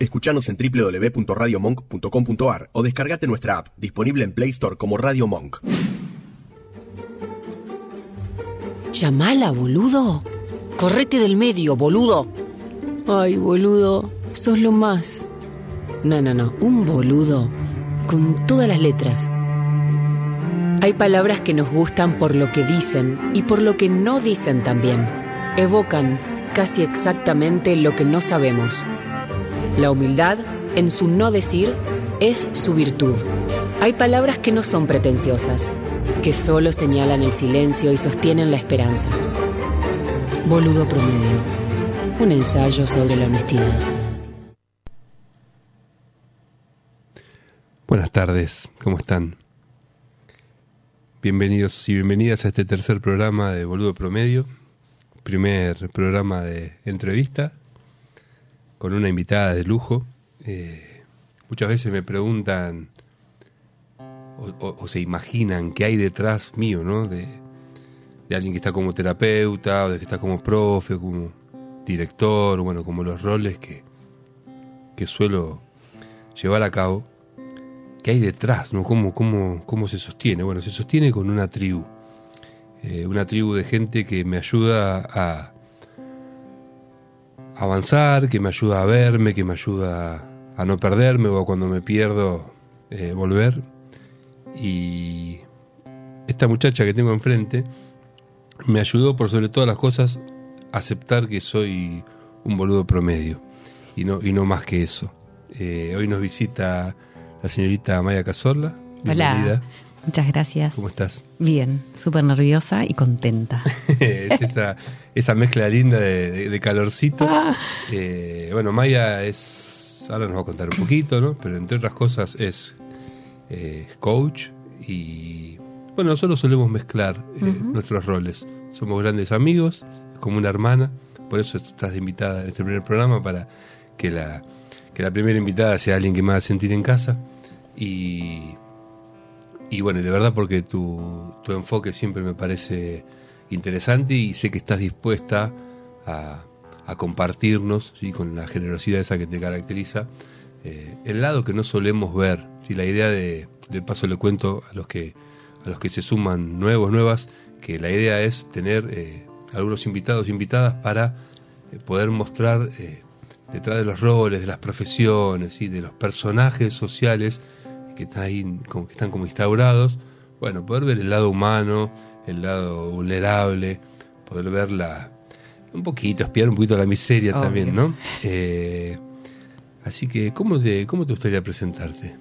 Escuchanos en www.radiomonk.com.ar o descargate nuestra app, disponible en Play Store como Radio Monk. Llamala, boludo. Correte del medio, boludo. Ay, boludo, sos lo más. No, no, no, un boludo. Con todas las letras. Hay palabras que nos gustan por lo que dicen y por lo que no dicen también. Evocan casi exactamente lo que no sabemos. La humildad, en su no decir, es su virtud. Hay palabras que no son pretenciosas, que solo señalan el silencio y sostienen la esperanza. Boludo promedio. Un ensayo sobre la honestidad. Buenas tardes, ¿cómo están? Bienvenidos y bienvenidas a este tercer programa de Boludo Promedio, primer programa de entrevista con una invitada de lujo. Eh, muchas veces me preguntan o, se imaginan qué hay detrás mío, ¿no? De, alguien que está como terapeuta, o de que está como profe, como director, bueno, como los roles que, que suelo llevar a cabo. ¿Qué hay detrás, no? ¿Cómo, cómo, cómo se sostiene? Bueno, se sostiene con una tribu. Eh, una tribu de gente que me ayuda a avanzar, que me ayuda a verme, que me ayuda a no perderme o cuando me pierdo eh, volver. Y esta muchacha que tengo enfrente me ayudó por sobre todas las cosas a aceptar que soy un boludo promedio y no, y no más que eso. Eh, hoy nos visita la señorita Maya Cazorla. Hola. Muchas gracias. ¿Cómo estás? Bien, súper nerviosa y contenta. es esa, esa mezcla linda de, calorcito. Ah. Eh, bueno, Maya es, ahora nos va a contar un poquito, ¿no? Pero entre otras cosas es eh, coach y, bueno, nosotros solemos mezclar eh, nuestros roles. Somos grandes amigos, como una hermana, por eso estás invitada en este primer programa para que la, que la primera invitada sea alguien que me haga sentir en casa. Y y bueno, de verdad porque tu, tu enfoque siempre me parece interesante y sé que estás dispuesta a, a compartirnos ¿sí? con la generosidad esa que te caracteriza eh, el lado que no solemos ver. ¿sí? La idea de, paso le cuento a los que a los que se suman nuevos, nuevas, que la idea es tener eh, algunos invitados, invitadas para eh, poder mostrar detrás de los roles, de las profesiones, y de los personajes sociales que, está ahí, como que están como instaurados, bueno, poder ver el lado humano, el lado vulnerable, poder ver la, un poquito, espiar un poquito la miseria también, ¿no? Eh, así que, ¿cómo te, ¿cómo te gustaría presentarte?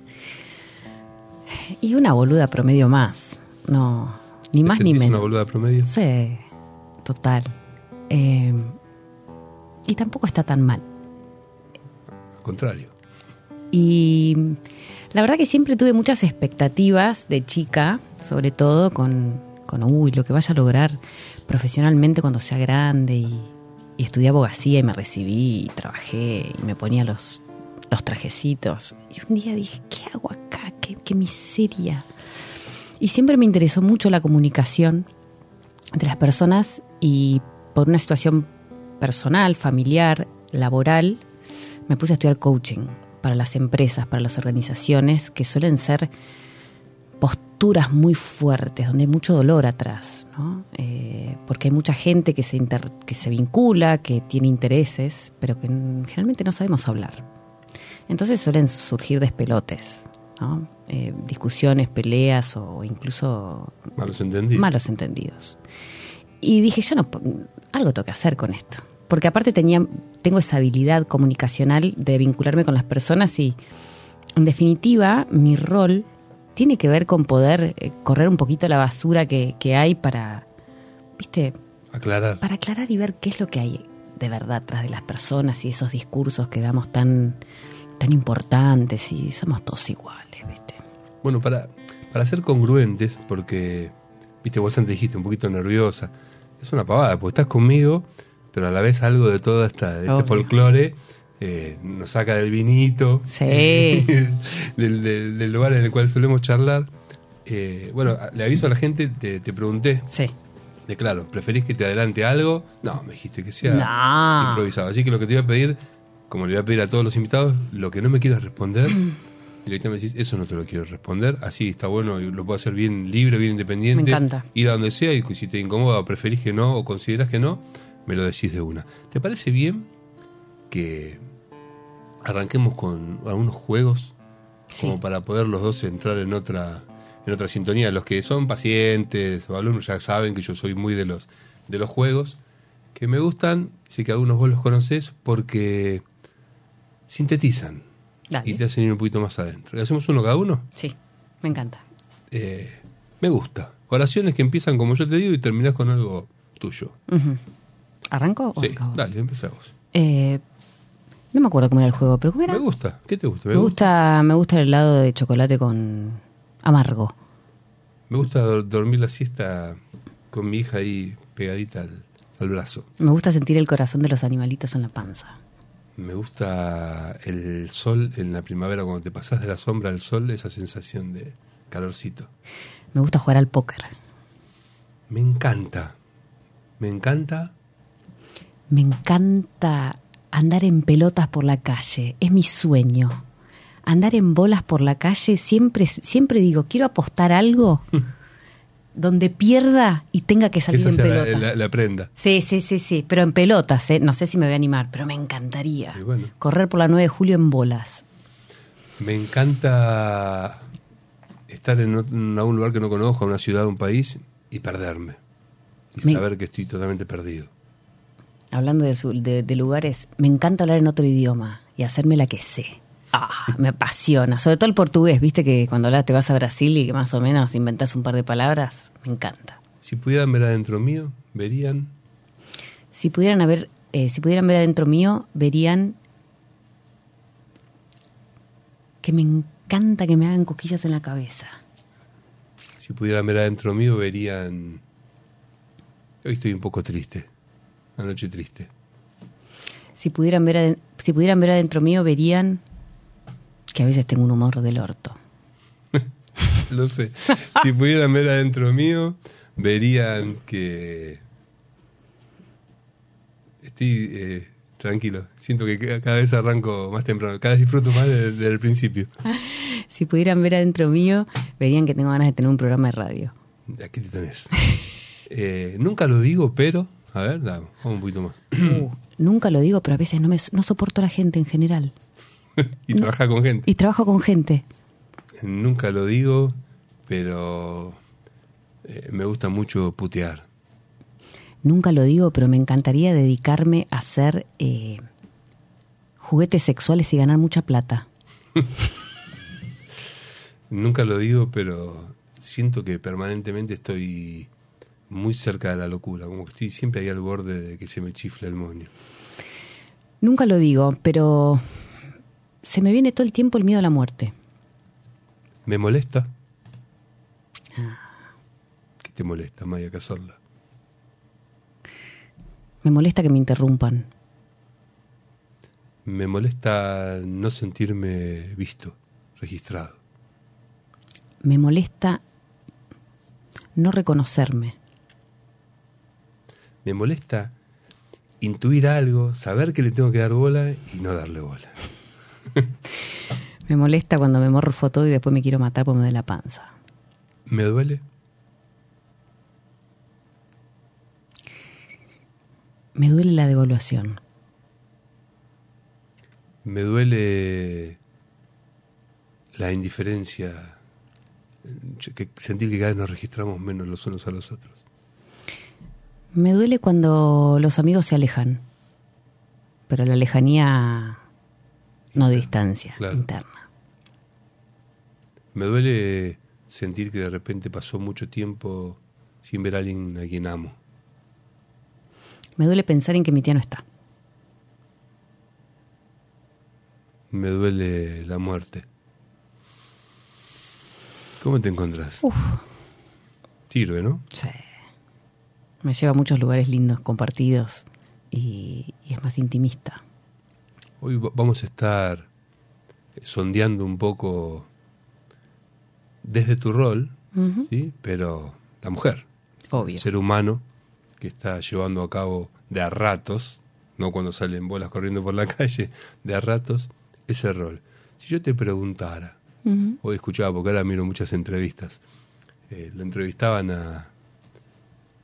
Y una boluda promedio más, no, ni más ni menos. una boluda promedio? Sí, total. Eh, y tampoco está tan mal. Al contrario. Y la verdad que siempre tuve muchas expectativas de chica, sobre todo con, uy, lo que vaya a lograr profesionalmente cuando sea grande y, estudié abogacía y me recibí y trabajé y me ponía los, los trajecitos. Y un día dije, ¿qué hago acá? ¿Qué, qué miseria? Y siempre me interesó mucho la comunicación entre las personas y por una situación personal, familiar, laboral, me puse a estudiar coaching para las empresas, para las organizaciones, que suelen ser posturas muy fuertes, donde hay mucho dolor atrás, ¿no? Eh, porque hay mucha gente que se, que se vincula, que tiene intereses, pero que generalmente no sabemos hablar. Entonces suelen surgir despelotes, ¿no? Eh, discusiones, peleas o incluso malos entendidos. malos entendidos. Y dije, yo no, algo tengo que hacer con esto porque aparte tenía, tengo esa habilidad comunicacional de vincularme con las personas y, en definitiva, mi rol tiene que ver con poder eh, correr un poquito la basura que, hay para, ¿viste? Aclarar. Para aclarar y ver qué es lo que hay de verdad tras de las personas y esos discursos que damos tan, tan importantes y somos todos iguales, ¿viste? Bueno, para, para ser congruentes, porque, viste, vos antes dijiste un poquito nerviosa, es una pavada, porque estás conmigo pero a la vez algo de todo esta, este folclore eh, nos saca del vinito, sí. del, lugar en el cual solemos charlar. Eh, bueno, le aviso a la gente, te, pregunté. Sí. De claro, ¿preferís que te adelante algo? No, me dijiste que sea improvisado. Así que lo que te iba a pedir, como le voy a pedir a todos los invitados, lo que no me quieras responder, directamente decís, eso no te lo quiero responder, así está bueno, lo puedo hacer bien libre, bien independiente. Me encanta. Ir a donde sea y si te incomoda o preferís que no o consideras que no, me lo decís de una. ¿Te parece bien que arranquemos con algunos juegos Sí. como para poder los dos entrar en otra en otra sintonía? Los que son pacientes o alumnos ya saben que yo soy muy de los de los juegos que me gustan, sé que algunos vos los conocés porque sintetizan Dale. y te hacen ir un poquito más adentro. ¿Y hacemos uno cada uno? Sí, me encanta. Eh, me gusta. Oraciones que empiezan como yo te digo y terminás con algo tuyo. Ujú. ¿Arranco o Sí, arrancamos? dale, empezamos. Eh, no me acuerdo cómo era el juego, pero ¿cómo era? Me gusta. ¿Qué te gusta? Me gusta, me gusta el helado de chocolate con amargo. Me gusta dor- dormir la siesta con mi hija ahí pegadita al, al brazo. Me gusta sentir el corazón de los animalitos en la panza. Me gusta el sol en la primavera, cuando te pasas de la sombra al sol, esa sensación de calorcito. Me gusta jugar al póker. Me encanta. Me encanta. Me encanta andar en pelotas por la calle. Es mi sueño. Andar en bolas por la calle, siempre, siempre digo, quiero apostar algo donde pierda y tenga que salir esa en la, pelotas. la- la prenda. Sí, sí, sí, sí, pero en pelotas, ¿eh? no sé si me voy a animar, pero me encantaría bueno. correr por la 9 de julio en bolas. Me encanta estar en, algún lugar que no conozco, una ciudad, un país, y perderme. Y Me- saber que estoy totalmente perdido. Hablando de, su- de- de lugares, me encanta hablar en otro idioma y hacerme la que sé. Ah, me apasiona, sobre todo el portugués, viste que cuando hablas te vas a Brasil y que más o menos inventas un par de palabras, me encanta. Si pudieran ver adentro mío, verían Si pudieran haber, eh, si pudieran ver adentro mío, verían que me encanta que me hagan cosquillas en la cabeza. Si pudieran ver adentro mío, verían... Hoy estoy un poco triste. Una noche triste. Si pudieran ver, si pudieran ver adentro mío, verían que a veces tengo un humor del orto. Lo sé. Si pudieran ver adentro mío, verían que... Estoy eh, tranquilo. Siento que ca- cada vez arranco más temprano. Cada vez disfruto más desde, desde el principio. Si pudieran ver adentro mío, verían que tengo ganas de tener un programa de radio. Aquí te tenés. Eh, nunca lo digo, pero... A ver, da, vamos un poquito más. Uh, nunca lo digo, pero a veces no, me, no soporto a la gente en general. y trabaja con gente. Y trabajo con gente. Nunca lo digo, pero eh, me gusta mucho putear. Nunca lo digo, pero me encantaría dedicarme a hacer eh, juguetes sexuales y ganar mucha plata. Nunca lo digo, pero siento que permanentemente estoy muy cerca de la locura, como que estoy siempre ahí al borde de que se me chifla el moño. Nunca lo digo, pero se me viene todo el tiempo el miedo a la muerte. ¿Me molesta? ¿Qué te molesta, Maya Cazorla? Me molesta que me interrumpan. Me molesta no sentirme visto, registrado. Me molesta no reconocerme. Me molesta intuir algo, saber que le tengo que dar bola y no darle bola. Me molesta cuando me morfo todo y después me quiero matar porque me duele la panza. ¿Me duele? Me duele la devaluación. Me duele la indiferencia, que sentir que cada vez nos registramos menos los unos a los otros. Me duele cuando los amigos se alejan. Pero la lejanía no de distancia, claro. interna. Me duele sentir que de repente pasó mucho tiempo sin ver a alguien a quien amo. Me duele pensar en que mi tía no está. Me duele la muerte. ¿Cómo te encontrás? Uf, Sirve, ¿no? sí. Me lleva a muchos lugares lindos, compartidos, y, y es más intimista. Hoy va- vamos a estar sondeando un poco desde tu rol. ¿sí? Pero la mujer, Obvio. el ser humano que está llevando a cabo de a ratos no cuando salen bolas corriendo por la calle, de a ratos, ese rol. Si yo te preguntara, hoy escuchaba, porque ahora miro muchas entrevistas, eh, lo entrevistaban a,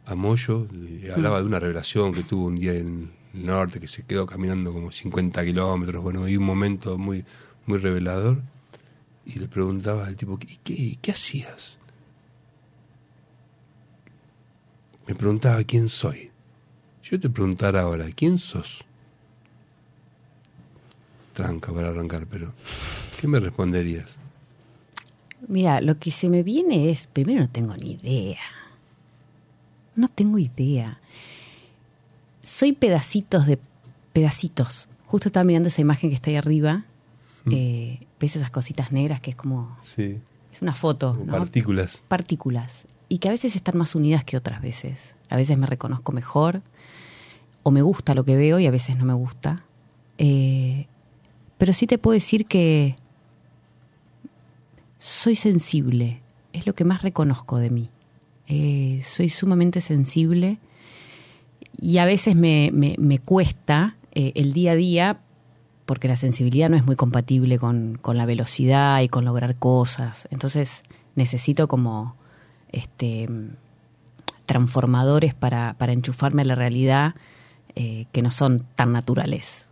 a Moyo, y hablaba de una revelación que tuvo un día en el norte, que se quedó caminando como 50 kilómetros, bueno, hay un momento muy, muy revelador, y le preguntaba al tipo, ¿y qué, qué hacías? Me preguntaba quién soy. Si yo te preguntara ahora, ¿quién sos? Tranca para arrancar, pero ¿qué me responderías? Mira, lo que se me viene es, primero no tengo ni idea. No tengo idea. Soy pedacitos de pedacitos. Justo estaba mirando esa imagen que está ahí arriba. Mm. Eh, ¿Ves esas cositas negras que es como... Sí. Es una foto. Partículas. Partículas. Y que a veces están más unidas que otras veces. A veces me reconozco mejor o me gusta lo que veo y a veces no me gusta. Eh, pero sí te puedo decir que soy sensible. Es lo que más reconozco de mí. Eh, soy sumamente sensible y a veces me, me, me cuesta eh, el día a día porque la sensibilidad no es muy compatible con, con, la velocidad y con lograr cosas. Entonces necesito como este transformadores para, para enchufarme a la realidad eh, que no son tan naturales.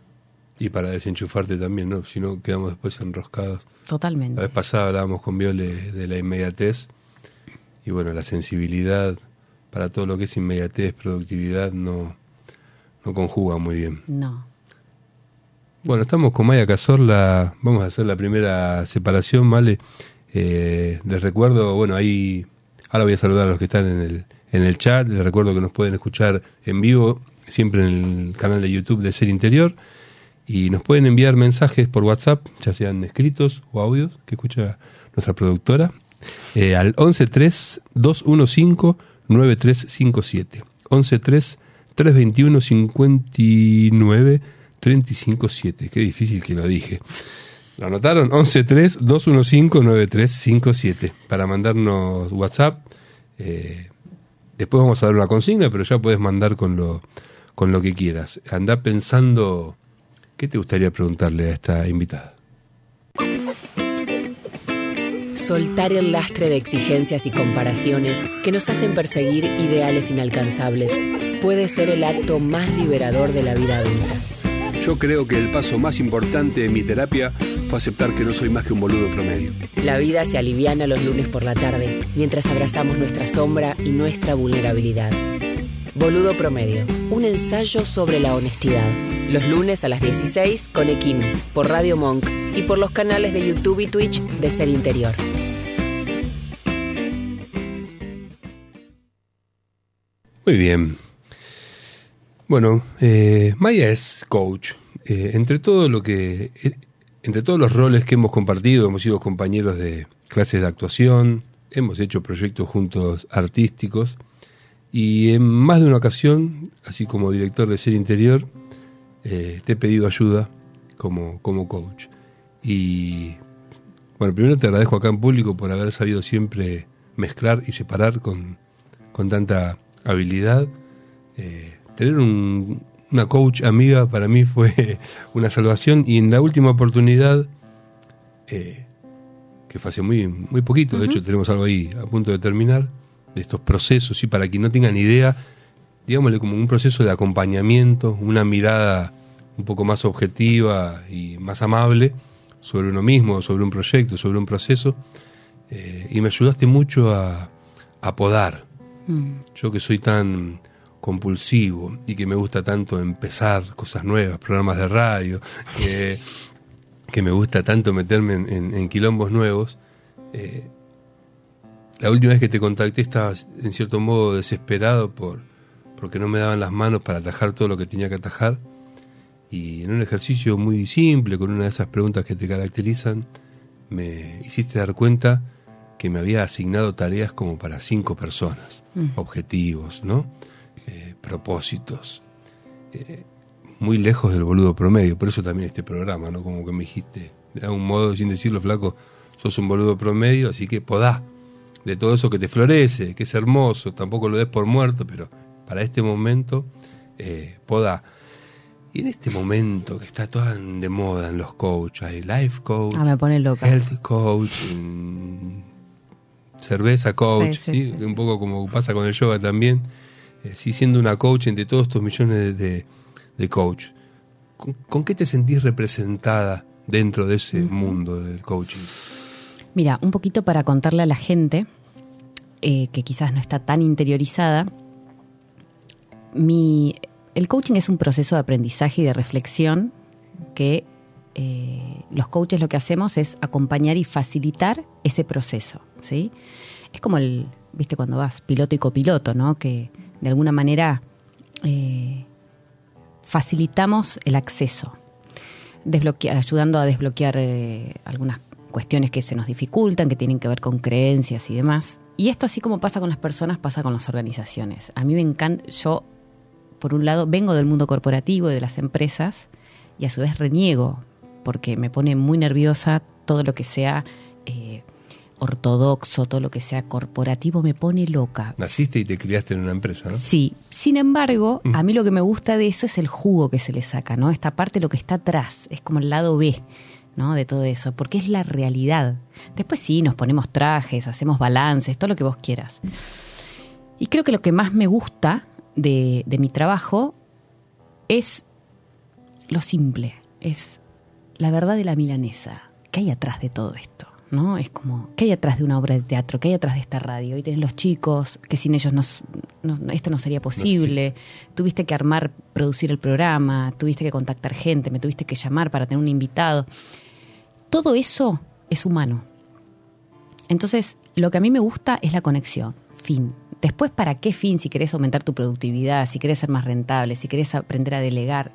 Y para desenchufarte también, ¿no? Si no, quedamos después enroscados. Totalmente. La vez pasada hablábamos con Viole de la inmediatez y bueno, la sensibilidad para todo lo que es inmediatez, productividad, no, no conjuga muy bien. No. Bueno, estamos con Maya Cazorla, vamos a hacer la primera separación, ¿vale? Eh, les recuerdo, bueno, ahí, ahora voy a saludar a los que están en el, en el chat, les recuerdo que nos pueden escuchar en vivo, siempre en el canal de YouTube de Ser Interior, y nos pueden enviar mensajes por WhatsApp, ya sean escritos o audios, que escucha nuestra productora, eh, al 113-215-9357. 113-321-59 357. Qué difícil que lo dije. ¿Lo anotaron? 113-215-9357 para mandarnos WhatsApp. Eh, después vamos a dar una consigna, pero ya puedes mandar con lo, con lo que quieras. Anda pensando, ¿qué te gustaría preguntarle a esta invitada? Soltar el lastre de exigencias y comparaciones que nos hacen perseguir ideales inalcanzables puede ser el acto más liberador de la vida adulta. Yo creo que el paso más importante de mi terapia fue aceptar que no soy más que un boludo promedio. La vida se aliviana los lunes por la tarde, mientras abrazamos nuestra sombra y nuestra vulnerabilidad. Boludo Promedio, un ensayo sobre la honestidad. Los lunes a las 16 con Equino, por Radio Monk y por los canales de YouTube y Twitch de Ser Interior. Muy bien. Bueno, eh, Maya es coach. Eh, entre todo lo que, eh, entre todos los roles que hemos compartido, hemos sido compañeros de clases de actuación, hemos hecho proyectos juntos artísticos y en más de una ocasión, así como director de Ser Interior, eh, te he pedido ayuda como, como coach. Y bueno, primero te agradezco acá en público por haber sabido siempre mezclar y separar con, con tanta habilidad. Eh, tener un, una coach amiga para mí fue una salvación y en la última oportunidad, eh, que fue hace muy, muy poquito, uh -huh. de hecho tenemos algo ahí a punto de terminar, de estos procesos, y para quien no tenga ni idea, digámosle como un proceso de acompañamiento, una mirada un poco más objetiva y más amable sobre uno mismo, sobre un proyecto, sobre un proceso, eh, y me ayudaste mucho a, a podar. Mm. Yo que soy tan compulsivo y que me gusta tanto empezar cosas nuevas, programas de radio, que, que me gusta tanto meterme en, en, en quilombos nuevos. Eh, la última vez que te contacté estaba en cierto modo desesperado por porque no me daban las manos para atajar todo lo que tenía que atajar y en un ejercicio muy simple con una de esas preguntas que te caracterizan me hiciste dar cuenta que me había asignado tareas como para cinco personas, mm. objetivos, ¿no? Eh, propósitos, eh, muy lejos del boludo promedio, por eso también este programa, ¿no? Como que me dijiste, de algún modo, sin decirlo flaco, sos un boludo promedio, así que podá de todo eso que te florece, que es hermoso, tampoco lo des por muerto, pero para este momento, eh, podá. Y en este momento que está tan de moda en los coaches, hay life coach, Ah, me pone loca. health coach, mm, cerveza coach, Sí, sí, ¿sí? sí, sí. un poco como pasa con el yoga también, eh, sí siendo una coach entre todos estos millones de, de coach. ¿Con, con qué te sentís representada dentro de ese mundo del coaching? Mira, un poquito para contarle a la gente eh, que quizás no está tan interiorizada, mi, el coaching es un proceso de aprendizaje y de reflexión que eh, los coaches lo que hacemos es acompañar y facilitar ese proceso, Es como el, viste, cuando vas piloto y copiloto, ¿no? Que de alguna manera eh, facilitamos el acceso ayudando a desbloquear eh, algunas cuestiones que se nos dificultan, que tienen que ver con creencias y demás. Y esto así como pasa con las personas, pasa con las organizaciones. A mí me encanta, yo por un lado vengo del mundo corporativo y de las empresas y a su vez reniego porque me pone muy nerviosa todo lo que sea eh, ortodoxo, todo lo que sea corporativo me pone loca. Naciste y te criaste en una empresa, ¿no? Sí, sin embargo, a mí lo que me gusta de eso es el jugo que se le saca, ¿no? Esta parte, lo que está atrás, es como el lado B, ¿no? De todo eso, porque es la realidad. Después sí, nos ponemos trajes, hacemos balances, todo lo que vos quieras. Y creo que lo que más me gusta de, de mi trabajo es lo simple, es la verdad de la milanesa. ¿Qué hay atrás de todo esto? ¿No? Es como, ¿qué hay atrás de una obra de teatro? ¿Qué hay atrás de esta radio? Y tenés los chicos, que sin ellos esto no sería posible. tuviste que armar, producir el programa, tuviste que contactar gente, me tuviste que llamar para tener un invitado. Todo eso es humano. Entonces, lo que a mí me gusta es la conexión. Fin. Después, ¿para qué fin? Si querés aumentar tu productividad, si querés ser más rentable, si querés aprender a delegar,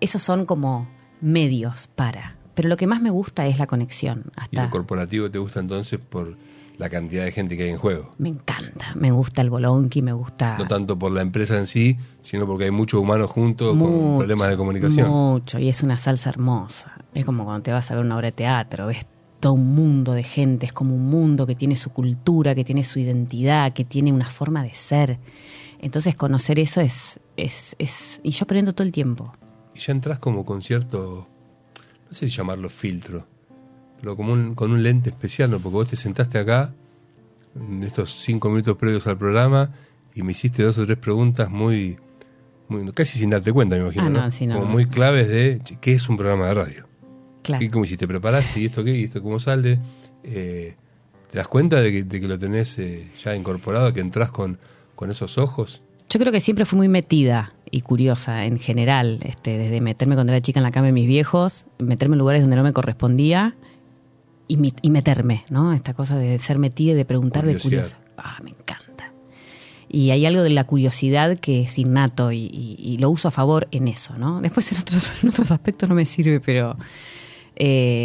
esos son como medios para. Pero lo que más me gusta es la conexión. Y Hasta lo corporativo te gusta entonces por la cantidad de gente que hay en juego. me encanta. Me gusta el bolonqui, me gusta. No tanto por la empresa en sí, sino porque hay muchos humanos juntos con problemas de comunicación. Mucho, y es una salsa hermosa. Es como cuando te vas a ver una obra de teatro, ves todo un mundo de gente, es como un mundo que tiene su cultura, que tiene su identidad, que tiene una forma de ser. Entonces conocer eso es, es, es y yo aprendo todo el tiempo. Y ya entras como con cierto, no sé si llamarlo filtro, pero como un, con un lente especial, ¿no? Porque vos te sentaste acá, en estos cinco minutos previos al programa, y me hiciste dos o tres preguntas muy, muy casi sin darte cuenta, me imagino, Ah, no, ¿no? sí, no, como muy claves de qué es un programa de radio. Claro. ¿Y cómo hiciste? ¿Preparaste? ¿Y esto qué? ¿Y esto cómo sale? Eh, ¿Te das cuenta de que, de que lo tenés eh, ya incorporado, que entras con, con esos ojos? Yo creo que siempre fui muy metida y curiosa en general, este, desde meterme cuando era chica en la cama de mis viejos, meterme en lugares donde no me correspondía y, mi- y meterme, ¿no? Esta cosa de ser metida y de preguntar de Curiosidad. curiosa. Ah, me encanta. Y hay algo de la curiosidad que es innato y, y- y lo uso a favor en eso, ¿no? Después en otros, en otros aspectos no me sirve, pero... eh,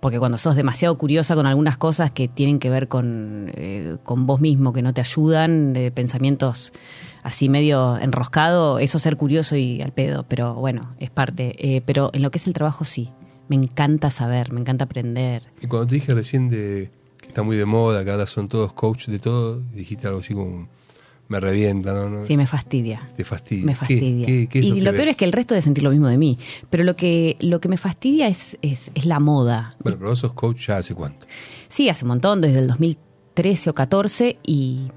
porque cuando sos demasiado curiosa con algunas cosas que tienen que ver con, eh, con vos mismo, que no te ayudan, de pensamientos así medio enroscado, eso ser curioso y al pedo, pero bueno, es parte. Eh, pero en lo que es el trabajo sí, me encanta saber, me encanta aprender. Y cuando te dije recién de que está muy de moda, que ahora son todos coach de todo, dijiste algo así como, me revienta, ¿no? ¿No? Sí, me fastidia. Te fastidia. Me ¿Qué- fastidia. qué- qué es y lo, peor es que el resto de sentir lo mismo de mí. Pero lo que, lo que me fastidia es, es, es la moda. Bueno, pero vos sos coach ya hace cuánto. Sí, hace un montón, desde el 2013 o 14 y,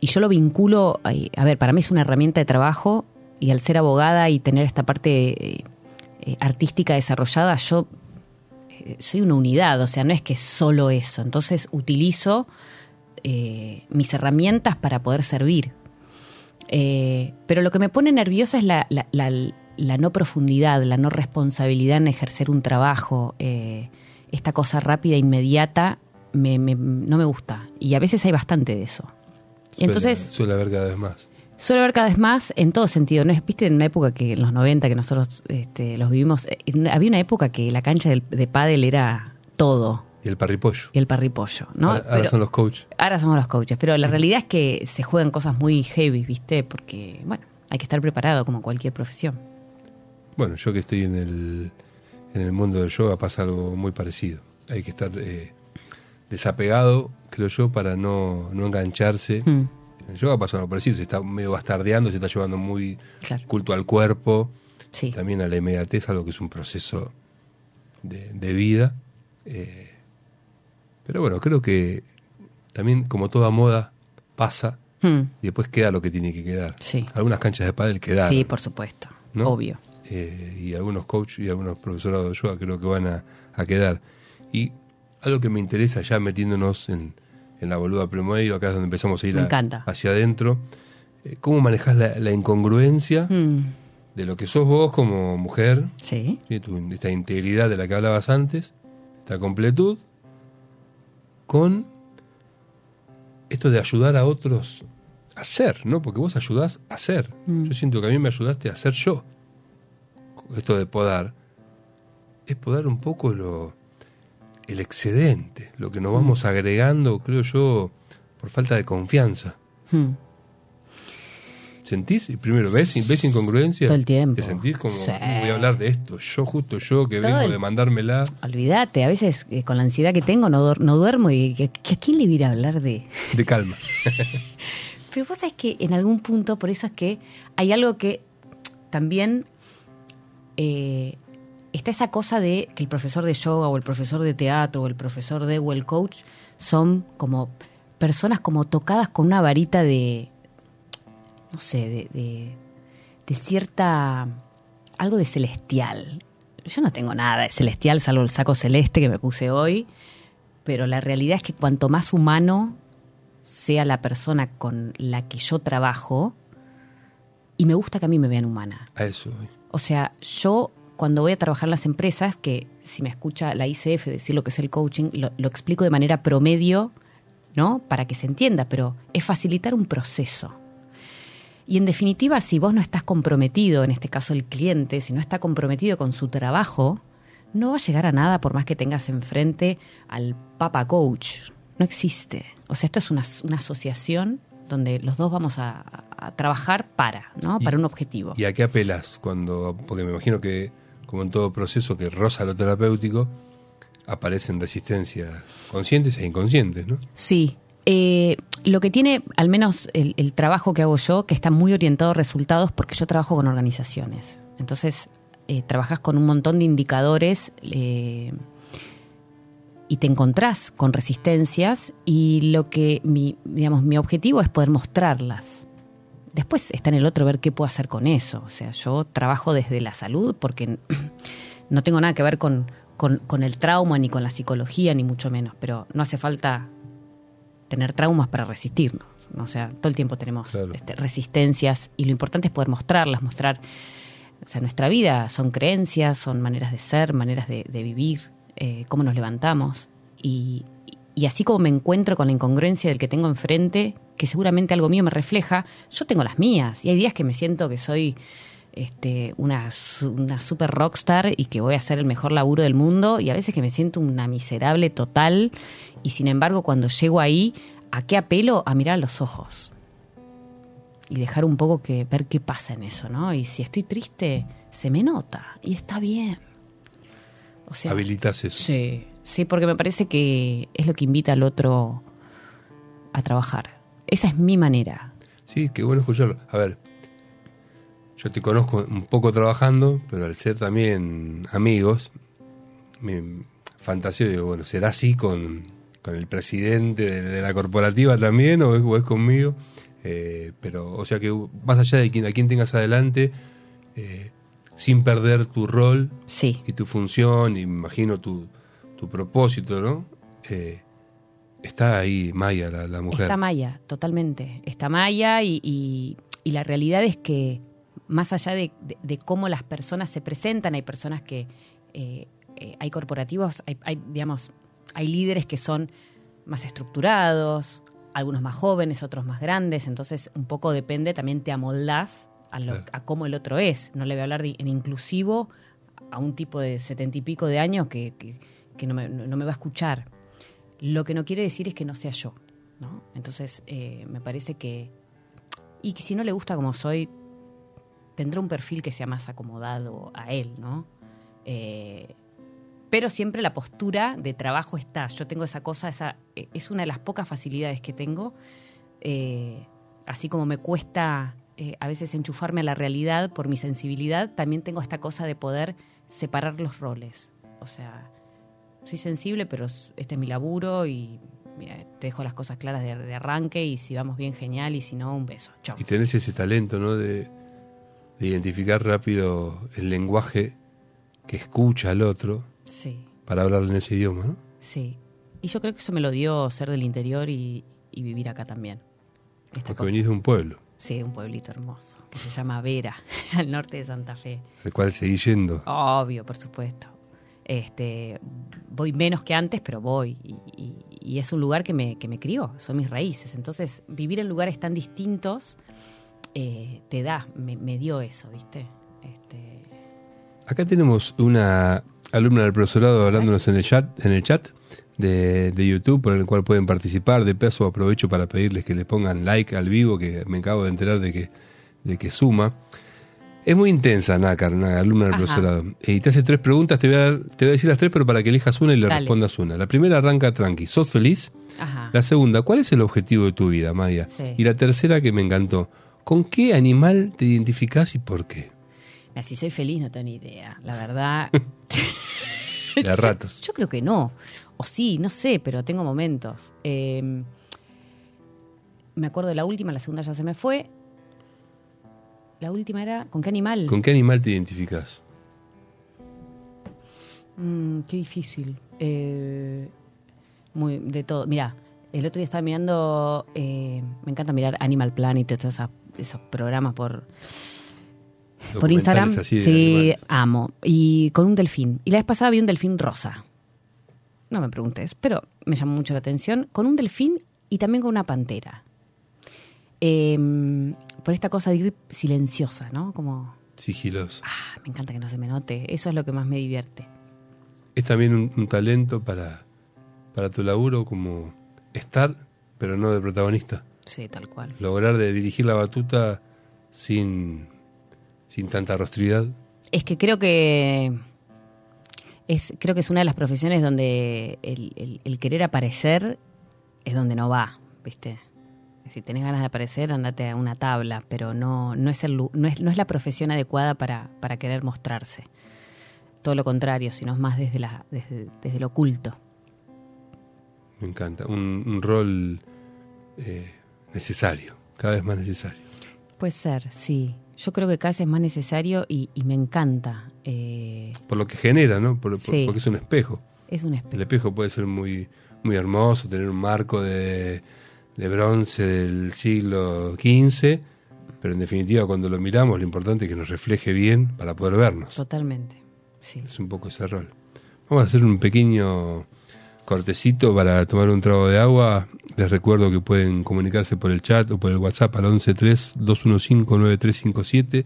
y yo lo vinculo, a ver, para mí es una herramienta de trabajo y al ser abogada y tener esta parte eh, eh, artística desarrollada, yo eh, soy una unidad, o sea, no es que solo eso, entonces utilizo eh, mis herramientas para poder servir. Eh, pero lo que me pone nerviosa es la, la- la- la no profundidad, la no responsabilidad en ejercer un trabajo. eh, esta cosa rápida, inmediata, me- me- no me gusta. Y a veces hay bastante de eso. Y entonces, Suele, suele haber cada vez más. suele haber cada vez más en todo sentido. ¿no? es Viste, en una época que en los 90 que nosotros este, los vivimos, eh, una- había una época que la cancha del- de pádel era todo. Y el parripollo. Y el parripollo, ¿no? ahora, ahora Pero- son los coaches. Ahora somos los coaches, pero la realidad es que se juegan cosas muy heavy, ¿viste? Porque, bueno, hay que estar preparado como cualquier profesión. Bueno, yo que estoy en el, en el mundo del yoga pasa algo muy parecido. Hay que estar eh, desapegado, creo yo, para no, no engancharse. Mm, En el yoga pasa algo parecido, se está medio bastardeando, se está llevando muy claro. culto al cuerpo. Sí. también a la inmediatez, algo que es un proceso de, de vida. Eh, pero bueno, creo que también como toda moda pasa Hmm, y después queda lo que tiene que quedar. Sí. Algunas canchas de pádel quedaron. Sí, por supuesto. ¿no? Obvio. Eh, y algunos coaches y algunos profesorados de yoga creo que van a, a quedar. Y algo que me interesa ya metiéndonos en, en la boluda promedio, acá es donde empezamos a ir a- hacia adentro, eh, ¿cómo manejas la, la incongruencia Hmm, de lo que sos vos como mujer, Sí. ¿sí? Tu- esta integridad de la que hablabas antes, esta completud, con esto de ayudar a otros a ser, ¿no? Porque vos ayudás a ser. Mm. Yo siento que a mí me ayudaste a ser yo. Esto de podar es podar un poco lo el excedente, lo que nos vamos agregando, creo yo, por falta de confianza. Hmm. ¿Sentís? Primero, ¿ves, ¿ves incongruencia? Todo el tiempo. ¿Te sentís como, Sí. "¿Cómo voy a hablar de esto? Yo, justo yo, que Todo vengo el- de mandármela. Olvídate, a veces eh, con la ansiedad que tengo no, no duermo y que, que a quién le voy a hablar de... De calma. Pero vos sabés que en algún punto, por eso es que hay algo que también eh, está esa cosa de que el profesor de yoga o el profesor de teatro o el profesor de o el coach son como personas como tocadas con una varita de, no sé, de, de, de cierta, algo de celestial. Yo no tengo nada de celestial salvo el saco celeste que me puse hoy, pero la realidad es que cuanto más humano sea la persona con la que yo trabajo, y me gusta que a mí me vean humana. A eso. O sea, yo cuando voy a trabajar en las empresas, que si me escucha la ICF decir lo que es el coaching, lo, lo explico de manera promedio, ¿no? Para que se entienda, pero es facilitar un proceso. Y en definitiva, si vos no estás comprometido, en este caso el cliente, si no está comprometido con su trabajo, no va a llegar a nada por más que tengas enfrente al papa coach. No existe. O sea, esto es una, una asociación donde los dos vamos a, a trabajar para, ¿no? Para un objetivo. ¿Y a qué apelas cuando.? Porque me imagino que, como en todo proceso que roza lo terapéutico, aparecen resistencias conscientes e inconscientes, ¿no? Sí. Eh, lo que tiene, al menos el, trabajo que hago yo, que está muy orientado a resultados, porque yo trabajo con organizaciones. Entonces, eh, trabajas con un montón de indicadores eh, y te encontrás con resistencias y lo que mi, digamos, mi objetivo es poder mostrarlas. Después está en el otro ver qué puedo hacer con eso. O sea, yo trabajo desde la salud porque no tengo nada que ver con, con el trauma ni con la psicología, ni mucho menos, pero no hace falta tener traumas para resistirnos. ¿no? O sea, todo el tiempo tenemos Claro. este, resistencias y lo importante es poder mostrarlas, mostrar, o sea, nuestra vida son creencias, son maneras de ser, maneras de, de vivir, eh, cómo nos levantamos. Y, y así como me encuentro con la incongruencia del que tengo enfrente, que seguramente algo mío me refleja, yo tengo las mías. Y hay días que me siento que soy este, una, una super rockstar y que voy a hacer el mejor laburo del mundo y a veces que me siento una miserable total y sin embargo cuando llego ahí, ¿a qué apelo? A mirar a los ojos y dejar un poco que ver qué pasa en eso, ¿no? Y si estoy triste, se me nota y está bien. O sea, Habilitas eso. Sí, sí, porque me parece que es lo que invita al otro a trabajar. Esa es mi manera. Sí, qué bueno escucharlo. A ver, yo te conozco un poco trabajando, pero al ser también amigos, me fantaseo, digo, bueno, ¿será así con, con el presidente de, de la corporativa también o es, o es conmigo? Eh, pero, o sea que más allá de quien, a quien tengas adelante, eh, sin perder tu rol Sí, y tu función, y me imagino tu, tu propósito, ¿no? Eh, está ahí Maya, la, la mujer. está Maya, totalmente. Está Maya y, y- y la realidad es que más allá de, de- de cómo las personas se presentan, hay personas que, eh, eh, hay corporativos, hay, hay, digamos, hay líderes que son más estructurados, algunos más jóvenes, otros más grandes, entonces un poco depende, también te amoldás a, lo- Claro. a cómo el otro es. No le voy a hablar de- en inclusivo a un tipo de setenta y pico de años que, que- que no, me, no- me va a escuchar. Lo que no quiere decir es que no sea yo. ¿no? Entonces, eh, me parece que. Y que si no le gusta como soy, tendrá un perfil que sea más acomodado a él, ¿no? Eh, pero siempre la postura de trabajo está. Yo tengo esa cosa, esa eh, es una de las pocas facilidades que tengo. Eh, así como me cuesta a veces enchufarme a la realidad por mi sensibilidad, también tengo esta cosa de poder separar los roles. O sea, soy sensible, pero este es mi laburo y mira, te dejo las cosas claras de, de arranque y si vamos bien, genial, y si no, un beso. Chao. Y tenés ese talento, ¿no? De, de identificar rápido el lenguaje que escucha al otro Sí, para hablarle en ese idioma, ¿no? sí. Y yo creo que eso me lo dio ser del interior y, y vivir acá también. Esta Porque cosa. venís de un pueblo, Sí, un pueblito hermoso, que se llama Vera, al norte de Santa Fe. al cual seguís yendo. Obvio, por supuesto. Este, voy menos que antes, pero voy. Y, y- y es un lugar que me, que me crió, son mis raíces. Entonces, vivir en lugares tan distintos eh, te da, me, me dio eso, ¿viste? Este, Acá tenemos una alumna del profesorado hablándonos en el chat, en el chat de, de YouTube, por el cual pueden participar. De peso aprovecho para pedirles que le pongan like al vivo, que me acabo de enterar de que, de que suma. Es muy intensa, Nácar, una alumna del Ajá. profesorado. Y te hace tres preguntas, te voy, a, te voy a decir las tres, pero para que elijas una y le Dale. respondas una. La primera arranca tranqui, ¿sos feliz? ajá. La segunda, ¿cuál es el objetivo de tu vida, Maya? Sí. Y la tercera que me encantó, ¿con qué animal te identificás y por qué? Si soy feliz no tengo ni idea. La verdad, De a ratos. yo creo que no. O sí, no sé, pero tengo momentos. Eh, me acuerdo de la última, la segunda ya se me fue. La última era, ¿con qué animal? ¿Con qué animal te identificás? Mm, qué difícil. Eh, muy, de todo. Mira, el otro día estaba mirando, eh, me encanta mirar Animal Planet y todos esas- esos programas por, por Instagram. Sí, amo. Y con un delfín. Y la vez pasada vi un delfín rosa. No me preguntes, pero me llamó mucho la atención. Con un delfín y también con una pantera. Eh, por esta cosa de ir silenciosa, ¿no? Como, Sigiloso. ah, me encanta que no se me note. Eso es lo que más me divierte. Es también un, un talento para, para tu laburo como estar, pero no de protagonista. Sí, tal cual. Lograr de dirigir la batuta sin, sin tanta rostridad. Es que creo que es, creo que es una de las profesiones donde el, el- el querer aparecer es donde no va, ¿viste? Si tenés ganas de aparecer, andate a una tabla, pero no, no, es, el, no, es, no es la profesión adecuada para, para querer mostrarse. Todo lo contrario, sino es más desde, la, desde, desde lo oculto. Me encanta. Un, un rol eh, necesario, cada vez más necesario. Puede ser, sí. Yo creo que cada vez es más necesario y, y me encanta. Eh, Por lo que genera, ¿no? Por- por- Sí. Porque es un espejo. es un El espejo. espejo puede ser muy, muy hermoso, tener un marco de, de bronce del siglo XV, pero en definitiva cuando lo miramos lo importante es que nos refleje bien para poder vernos. Totalmente. Sí. Es un poco ese rol. Vamos a hacer un pequeño cortecito para tomar un trago de agua. Les recuerdo que pueden comunicarse por el chat o por el WhatsApp al 113-215-9357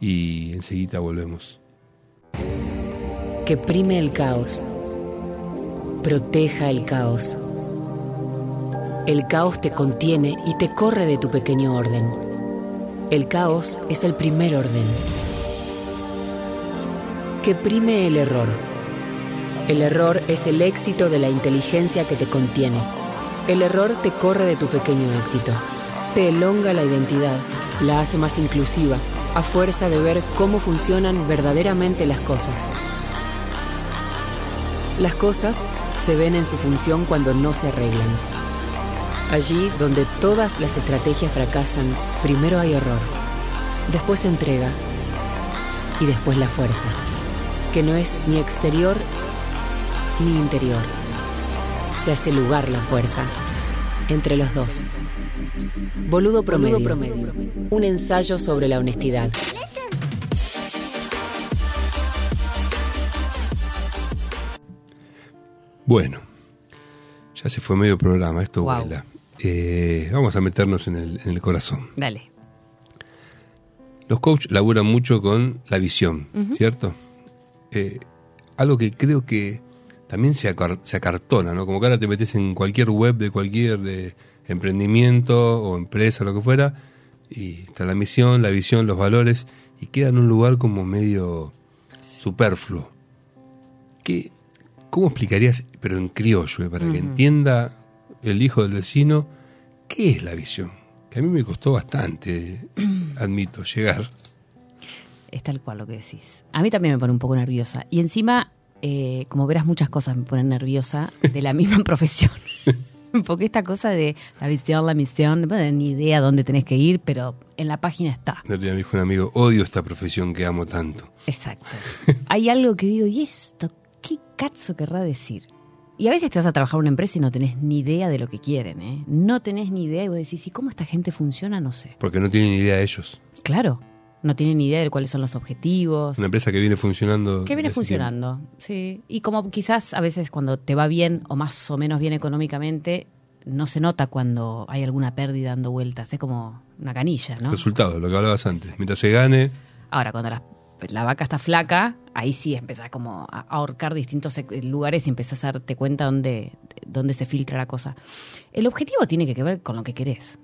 y enseguida volvemos. que prime el caos, proteja el caos. El caos te contiene y te corre de tu pequeño orden. El caos es el primer orden. Que prime el error. El error es el éxito de la inteligencia que te contiene. El error te corre de tu pequeño éxito. Te elonga la identidad, la hace más inclusiva, a fuerza de ver cómo funcionan verdaderamente las cosas. Las cosas se ven en su función cuando no se arreglan. Allí donde todas las estrategias fracasan, primero hay error, después entrega y después la fuerza, que no es ni exterior ni interior. Se hace lugar la fuerza entre los dos. Boludo promedio. Un ensayo sobre la honestidad. Bueno, ya se fue medio programa, esto vuela. Eh, vamos a meternos en el, en el corazón. Dale. Los coaches laburan mucho con la visión, ¿cierto? Eh, algo que creo que también se, acar- se acartona, ¿no? Como que ahora te metes en cualquier web de cualquier eh, emprendimiento o empresa, lo que fuera, y está la misión, la visión, los valores, y queda en un lugar como medio superfluo. ¿Qué, ¿Cómo explicarías, pero en criollo, eh, para que entienda el hijo del vecino, qué es la visión? que a mí me costó bastante, admito, llegar. Es tal cual lo que decís. A mí también me pone un poco nerviosa. Y encima, eh, como verás, muchas cosas me ponen nerviosa de la misma profesión. Porque esta cosa de la visión, la misión, no tengo ni idea dónde tenés que ir, pero en la página está. Me dijo un amigo, odio esta profesión que amo tanto. Exacto. Hay algo que digo, ¿y esto qué cazzo querrá decir? Y a veces te vas a trabajar en una empresa y no tenés ni idea de lo que quieren, ¿eh? No tenés ni idea y vos decís, ¿y cómo esta gente funciona? No sé. Porque no tienen idea ellos. Claro, no tienen ni idea de cuáles son los objetivos. Una empresa que viene funcionando. Que viene funcionando, sí. Y como quizás a veces cuando te va bien o más o menos bien económicamente, no se nota cuando hay alguna pérdida dando vueltas. Es como una canilla, ¿no? Resultados, lo que hablabas antes. Mientras se gane, Ahora, cuando la, la vaca está flaca, ahí sí empezás como a ahorcar distintos sec- lugares y empezás a darte cuenta dónde, dónde se filtra la cosa. El objetivo tiene que ver con lo que querés.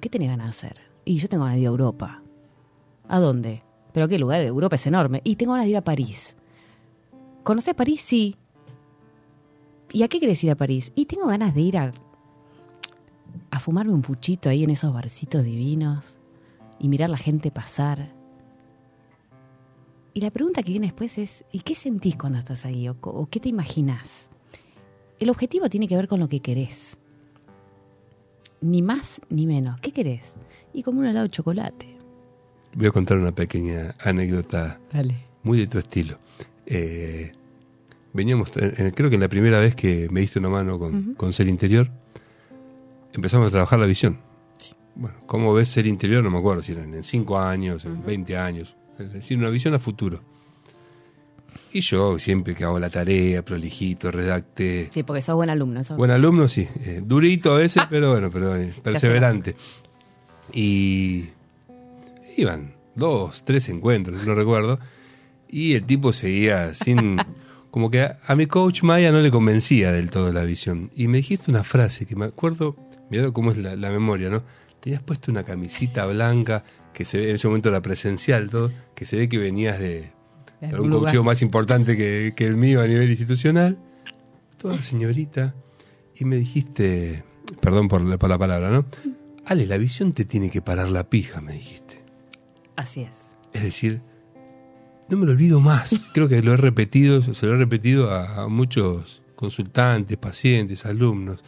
¿Qué tenés ganas de hacer? Y yo tengo ganas de ir a Europa. ¿A dónde? ¿Pero qué lugar? Europa es enorme. Y tengo ganas de ir a París. ¿Conocés París? Sí. ¿Y a qué querés ir a París? Y tengo ganas de ir a, a fumarme un puchito ahí en esos barcitos divinos y mirar la gente pasar. Y la pregunta que viene después es, ¿y qué sentís cuando estás ahí? ¿O, co- o qué te imaginás? El objetivo tiene que ver con lo que querés. Ni más ni menos. ¿Qué querés? Y como un helado de chocolate. Voy a contar una pequeña anécdota Dale. muy de tu estilo. Eh, veníamos, en- en- creo que en la primera vez que me diste una mano con, con Ser Interior, empezamos a trabajar la visión. Bueno, ¿cómo ves Ser Interior? No me acuerdo si eran en 5 años, en 20 años. Es decir, una visión a futuro. Y yo siempre que hago la tarea, prolijito, redacté. Sí, porque sos buen alumno. sos- Buen alumno, sí. Eh, durito a veces, pero bueno, pero eh, perseverante. Y iban dos, tres encuentros, no recuerdo. Y el tipo seguía sin... Como que a, a mi coach Maya no le convencía del todo la visión. Y me dijiste una frase que me acuerdo, mirá cómo es la, la memoria, ¿no? Tenías puesto una camisita blanca, que se ve, en ese momento era presencial todo, que se ve que venías de, De algún coacheo más importante que, que el mío a nivel institucional. Toda señorita. Y me dijiste, perdón por la, por la palabra, ¿no? Ale, la visión te tiene que parar la pija, me dijiste. Así es. Es decir, no me lo olvido más. Creo que lo he repetido, se lo he repetido a, a muchos consultantes, pacientes, alumnos.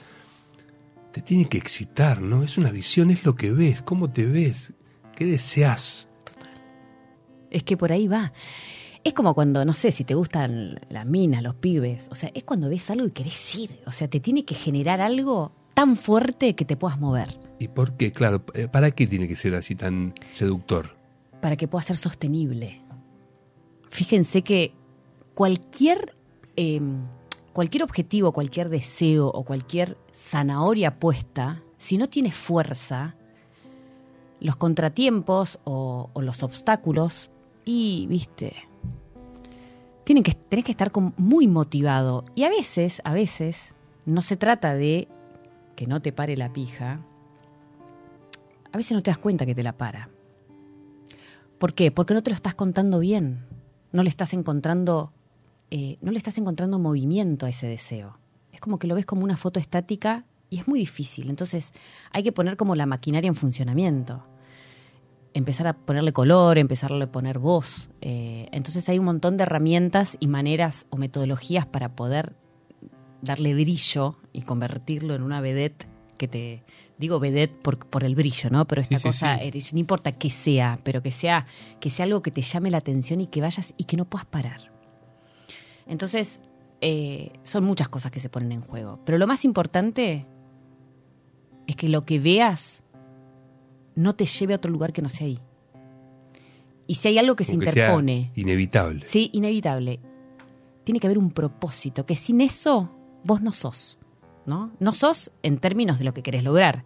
Te tiene que excitar, ¿no? Es una visión, es lo que ves, cómo te ves, qué deseas. Es que por ahí va. Es como cuando, no sé, si te gustan las minas, los pibes. O sea, es cuando ves algo y querés ir. O sea, te tiene que generar algo tan fuerte que te puedas mover. ¿Y por qué? Claro, ¿para qué tiene que ser así tan seductor? Para que pueda ser sostenible. Fíjense que cualquier, eh, cualquier objetivo, cualquier deseo o cualquier zanahoria puesta, si no tiene fuerza, los contratiempos o, o los obstáculos, y, viste, tienen que, tenés que estar muy motivado. Y a veces, a veces, no se trata de que no te pare la pija, a veces no te das cuenta que te la para. ¿Por qué? Porque no te lo estás contando bien. No le estás encontrando, eh, no le estás encontrando movimiento a ese deseo. Es como que lo ves como una foto estática y es muy difícil. Entonces hay que poner como la maquinaria en funcionamiento. Empezar a ponerle color, empezarle a poner voz. Eh, entonces hay un montón de herramientas y maneras o metodologías para poder darle brillo y convertirlo en una vedette que te digo vedette por, por el brillo, ¿no? Pero esta Sí, cosa, sí. eh, no importa qué sea, pero que sea, que sea algo que te llame la atención y que vayas y que no puedas parar. Entonces, eh, son muchas cosas que se ponen en juego. Pero lo más importante es que lo que veas no te lleve a otro lugar que no sea ahí. Y si hay algo que se Como que sea interpone, inevitable. Sí, inevitable. Tiene que haber un propósito, que sin eso vos no sos, ¿no? No sos en términos de lo que querés lograr.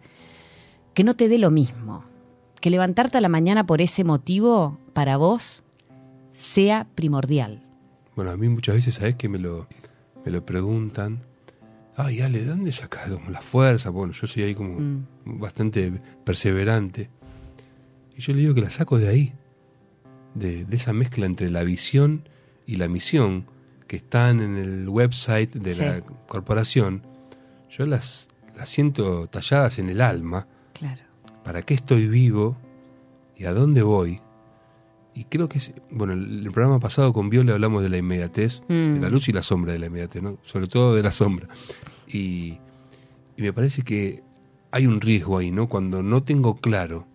Que no te dé lo mismo. Que levantarte a la mañana por ese motivo, para vos, sea primordial. Bueno, a mí muchas veces, ¿sabes que me lo, me lo preguntan? Ay, Ale, ¿de dónde sacas la fuerza? Bueno, yo soy ahí como Mm. bastante perseverante. Y yo le digo que la saco de ahí. De, de esa mezcla entre la visión y la misión que están en el website de Sí. la corporación. Yo las, las siento talladas en el alma. Claro. para qué estoy vivo y a dónde voy. Y creo que, es, bueno, el, el programa pasado con Viola hablamos de la inmediatez, Mm. de la luz y la sombra de la inmediatez, ¿no? sobre todo de la sombra. Y, y me parece que hay un riesgo ahí, ¿no? Cuando no tengo claro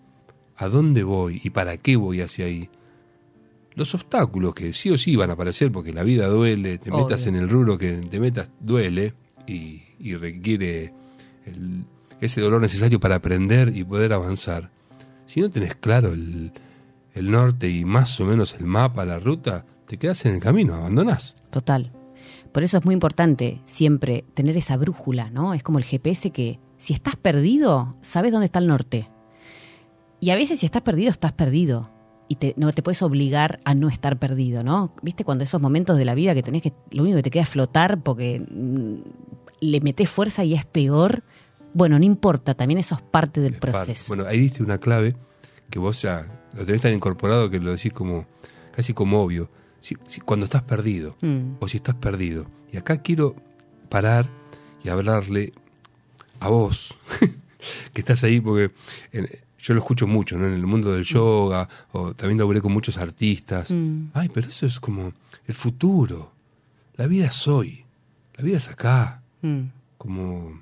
a dónde voy y para qué voy hacia ahí. Los obstáculos que sí o sí van a aparecer porque la vida duele, te Obvio. metas en el rubro que te metas duele y, y requiere el- ese dolor necesario para aprender y poder avanzar. Si no tenés claro el, el norte y más o menos el mapa, la ruta, te quedas en el camino, abandonás. Total. Por eso es muy importante siempre tener esa brújula, ¿no? Es como el GPS que si estás perdido, sabes dónde está el norte. Y a veces si estás perdido, estás perdido. Y te- no te puedes obligar a no estar perdido, ¿no? ¿Viste cuando esos momentos de la vida que tenés que, lo único que te queda es flotar porque mm, le metés fuerza y es peor? Bueno, no importa, también eso es parte del Es parte. proceso. Bueno, ahí diste una clave que vos ya lo tenés tan incorporado que lo decís como casi como obvio. Si- si- cuando estás perdido Mm, o si estás perdido. Y acá quiero parar y hablarle a vos, que estás ahí, porque en- yo lo escucho mucho, ¿no? En el mundo del yoga, o también laburé con muchos artistas. Mm. Ay, pero eso es como el futuro. La vida es hoy. La vida es acá. mm. Como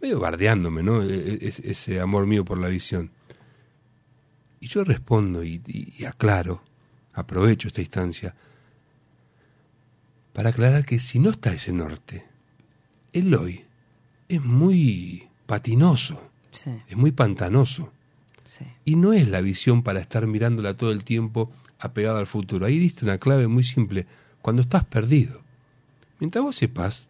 medio bardeándome, ¿no? E- e- es- ese amor mío por la visión. Y yo respondo y, y- y aclaro, aprovecho esta instancia, para aclarar que si no está ese norte, el hoy es muy patinoso, Sí, es muy pantanoso. Y no es la visión para estar mirándola todo el tiempo apegada al futuro. Ahí diste una clave muy simple. Cuando estás perdido. Mientras vos sepas,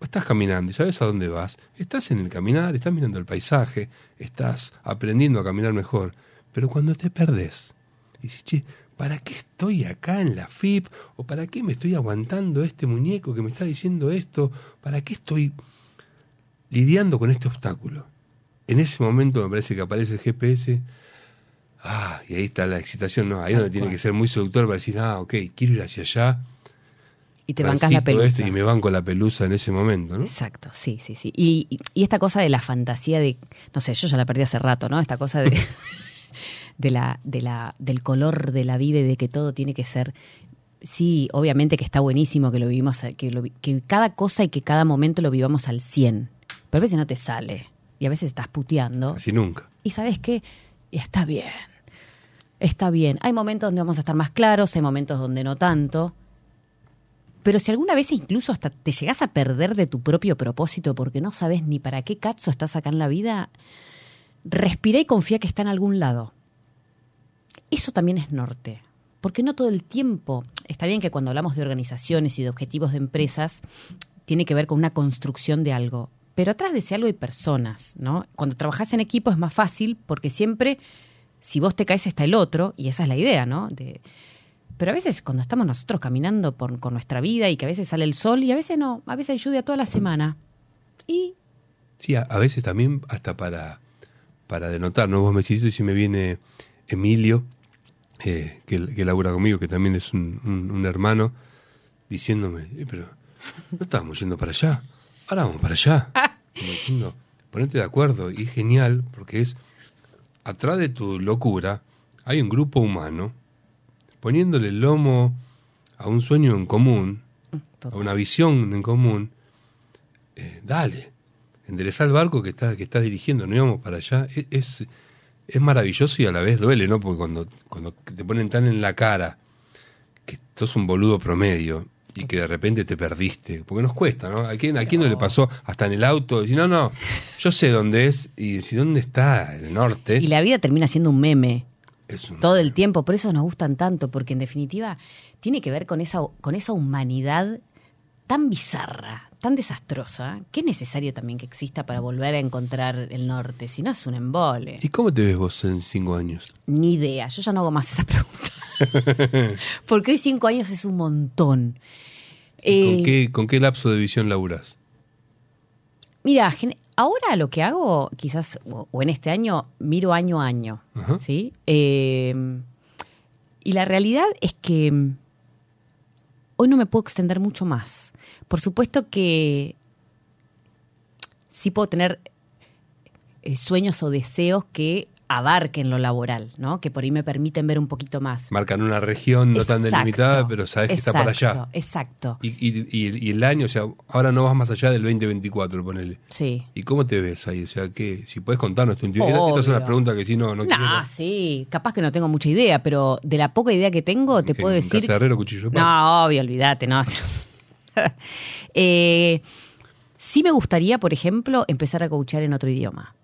estás caminando y sabes a dónde vas, estás en el caminar, estás mirando el paisaje, estás aprendiendo a caminar mejor. Pero cuando te perdés, y dices, che, ¿para qué estoy acá en la FIP? ¿O para qué me estoy aguantando este muñeco que me está diciendo esto? ¿Para qué estoy lidiando con este obstáculo? En ese momento me parece que aparece el GPS. Ah, y ahí está la excitación, ¿no? Ahí es donde tiene que ser muy seductor para decir, ah, ok, quiero ir hacia allá. Y te bancas la pelusa. esto y me banco la pelusa en ese momento, ¿no? Exacto, sí, sí, sí. Y, y- esta cosa de la fantasía de, no sé, yo ya la perdí hace rato, ¿no? Esta cosa de, de la, de la, del color de la vida y de que todo tiene que ser. Sí, obviamente que está buenísimo que lo vivimos, que, lo que cada cosa y que cada momento lo vivamos al 100. Pero a veces no te sale. Y a veces estás puteando. Así nunca. Y sabes qué, está bien. Está bien. Hay momentos donde vamos a estar más claros, hay momentos donde no tanto. Pero si alguna vez incluso hasta te llegas a perder de tu propio propósito porque no sabes ni para qué cacho estás acá en la vida, respira y confía que está en algún lado. Eso también es norte. Porque no todo el tiempo, está bien que cuando hablamos de organizaciones y de objetivos de empresas, tiene que ver con una construcción de algo. Pero atrás de ese algo hay personas, ¿no? Cuando trabajas en equipo es más fácil porque siempre, si vos te caes, está el otro, y esa es la idea, ¿no? De, pero a veces cuando estamos nosotros caminando por, con nuestra vida y que a veces sale el sol y a veces no, a veces hay lluvia toda la semana. Y Sí, a, a veces también hasta para, para denotar, ¿no? Vos me decís, y si me viene Emilio, eh, que, que labura conmigo, que también es un, un- un hermano, diciéndome, "Eh, pero no estábamos yendo para allá, ahora vamos para allá. Ponete de acuerdo, y es genial, porque es, atrás de tu locura, hay un grupo humano poniéndole el lomo a un sueño en común, a una visión en común, eh, dale, enderezá el barco que estás que estás dirigiendo, no íbamos para allá. E- Es, es maravilloso y a la vez duele, ¿no? Porque cuando, cuando te ponen tan en la cara que sos un boludo promedio y que de repente te perdiste, porque nos cuesta, ¿no? ¿A quién, a quién no le pasó hasta en el auto? Decir, no, no, yo sé dónde es y si dónde está el norte. y la vida termina siendo un meme. es un- todo el tiempo, por eso nos gustan tanto, porque en definitiva tiene que ver con esa, con esa humanidad tan bizarra, tan desastrosa, que es necesario también que exista para volver a encontrar el norte, si no es un embole. ¿Y cómo te ves vos en cinco años? Ni idea, yo ya no hago más esa pregunta. porque hoy cinco años es un montón. Eh, ¿Con, qué, ¿Con qué lapso de visión laburás? Mira, ahora lo que hago, quizás, o, en este año, miro año a año. Ajá. ¿sí? Eh, y la realidad es que mm, hoy no me puedo extender mucho más. Por supuesto que sí puedo tener eh, sueños o deseos que abarquen lo laboral, ¿no? Que por ahí me permiten ver un poquito más. Marcan una región no tan delimitada, pero sabes que está para allá. exacto. Y, y- y- y el año, o sea, ahora no vas más allá del 2024, ponele. Sí. ¿Y cómo te ves ahí? O sea, que si puedes contarnos tu intimidad. Estas son las preguntas que si no, no quiero. No, sí, capaz que no tengo mucha idea, pero de la poca idea que tengo, te puedo decir. casa herrero, cuchillo. No, obvio, olvídate, no. eh, sí me gustaría, por ejemplo, empezar a coachar en otro idioma.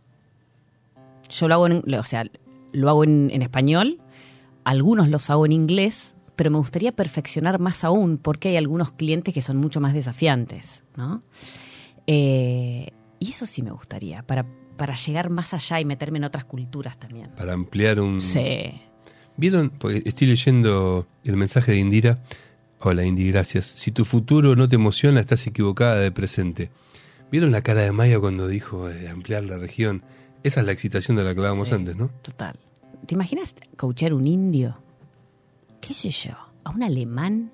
Yo lo hago en, o sea, lo hago en, en español, algunos los hago en inglés, pero me gustaría perfeccionar más aún porque hay algunos clientes que son mucho más desafiantes, ¿no? Eh, y eso sí me gustaría, para, para llegar más allá y meterme en otras culturas también. Para ampliar un. Sí. ¿Vieron? Porque estoy leyendo el mensaje de Indira. Hola, Indy, gracias. Si tu futuro no te emociona, estás equivocada de presente. ¿Vieron la cara de Maya cuando dijo de ampliar la región? Esa es la excitación de la que hablábamos Sí, antes, ¿no? Total. ¿Te imaginas coachar un indio? ¿Qué sé yo? ¿A un alemán?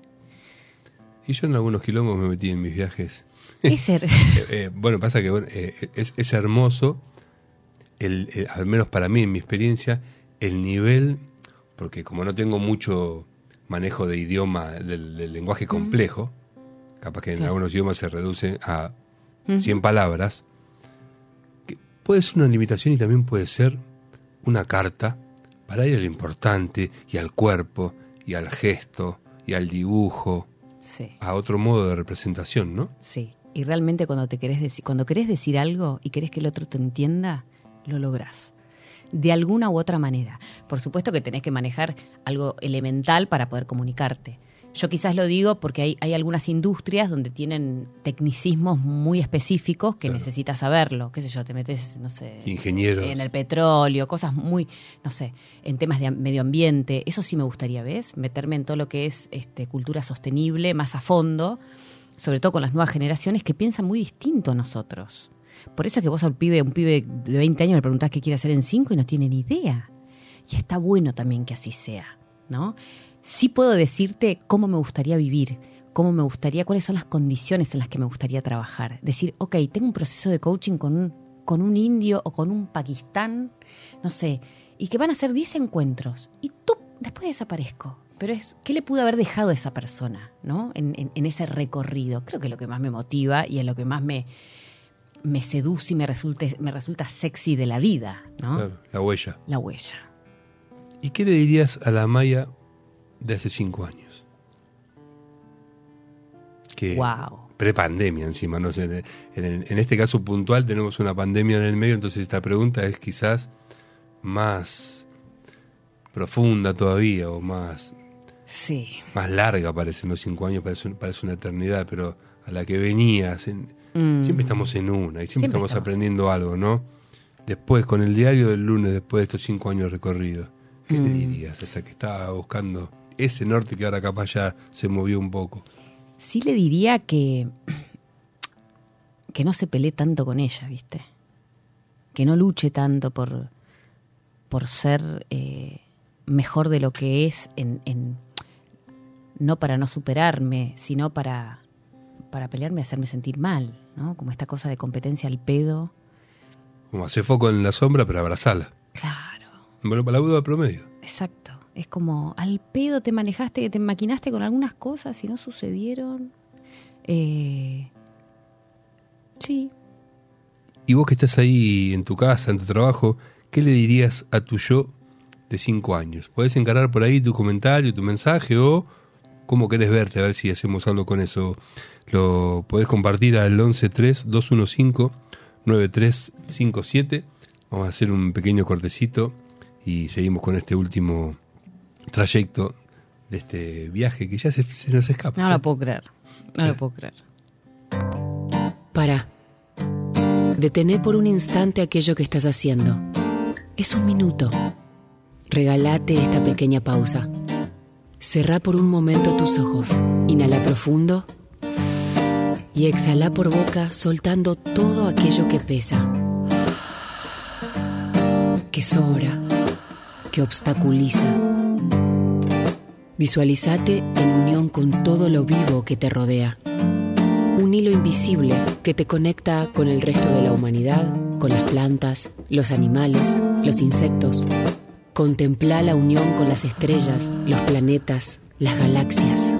Y yo en algunos quilombos me metí en mis viajes. Es ser. Eh, eh, bueno, pasa que bueno, eh, es, es hermoso, el, el- al menos para mí, en mi experiencia, el nivel, porque como no tengo mucho manejo de idioma, del, del lenguaje complejo, capaz que en Claro. algunos idiomas se reduce a 100 palabras, puede ser una limitación y también puede ser una carta para ir a lo importante y al cuerpo y al gesto y al dibujo, Sí, a otro modo de representación, ¿no? sí. Y realmente cuando te querés decir, cuando querés decir algo y querés que el otro te entienda, lo lográs. De alguna u otra manera. Por supuesto que tenés que manejar algo elemental para poder comunicarte. Yo quizás lo digo porque hay, hay algunas industrias donde tienen tecnicismos muy específicos que Claro. necesitas saberlo. ¿Qué sé yo? Te metes, no sé. Ingenieros. en el petróleo, cosas muy, no sé, en temas de medio ambiente. Eso sí me gustaría, ¿ves? Meterme en todo lo que es este, cultura sostenible más a fondo, sobre todo con las nuevas generaciones que piensan muy distinto a nosotros. Por eso es que vos al pibe, un pibe de 20 años le preguntás qué quiere hacer en 5 y no tiene ni idea. Y está bueno también que así sea, ¿no? Sí puedo decirte cómo me gustaría vivir, cómo me gustaría, cuáles son las condiciones en las que me gustaría trabajar. Decir, ok, tengo un proceso de coaching con un, con un indio o con un pakistán, no sé, y que van a ser 10 encuentros. Y tú después desaparezco. Pero es, ¿qué le pudo haber dejado a esa persona, ¿no? En, en- en ese recorrido. Creo que es lo que más me motiva y es lo que más me, me seduce y me resulta, me resulta sexy de la vida, ¿no? Claro, la huella. La huella. ¿Y qué le dirías a la Maya de hace cinco años? Que Wow. Prepandemia encima, no sé. En, en- en este caso puntual tenemos una pandemia en el medio, entonces esta pregunta es quizás más profunda todavía o más, Sí. más larga, parece, no cinco años, parece, parece una eternidad, pero a la que venías, en- Mm. siempre estamos en una y siempre, Siempre estamos, estamos. aprendiendo algo, ¿no? Después, con el diario del lunes, después de estos cinco años recorridos, ¿qué le Mm. dirías a esa que estaba buscando ese norte que ahora capaz ya se movió un poco? Sí le diría que, que no se pelee tanto con ella, ¿viste? Que no luche tanto por, por ser eh, mejor de lo que es, en, en- no para no superarme, sino para, para pelearme y hacerme sentir mal, ¿no? Como esta cosa de competencia al pedo. Como hacer foco en la sombra, pero abrazarla. Claro, Bueno, para la duda promedio. exacto. Es como al pedo te manejaste, te maquinaste con algunas cosas y no sucedieron. Eh, sí, Y vos que estás ahí en tu casa, en tu trabajo, ¿qué le dirías a tu yo de cinco años? Podés encarar por ahí tu comentario, tu mensaje o cómo querés verte, a ver si hacemos algo con eso. Lo podés compartir al 113-215-9357. Vamos a hacer un pequeño cortecito y seguimos con este último trayecto de este viaje que ya se, se nos escapa. no lo puedo creer. No lo puedo creer. Para. Detené por un instante aquello que estás haciendo. Es un minuto. Regalate esta pequeña pausa. Cerrá por un momento tus ojos. Inhala profundo. Y exhala por boca soltando todo aquello que pesa. Que sobra. Que obstaculiza. Visualizate en unión con todo lo vivo que te rodea un hilo invisible que te conecta con el resto de la humanidad, con las plantas, los animales, los insectos. Contempla la unión con las estrellas, los planetas, las galaxias.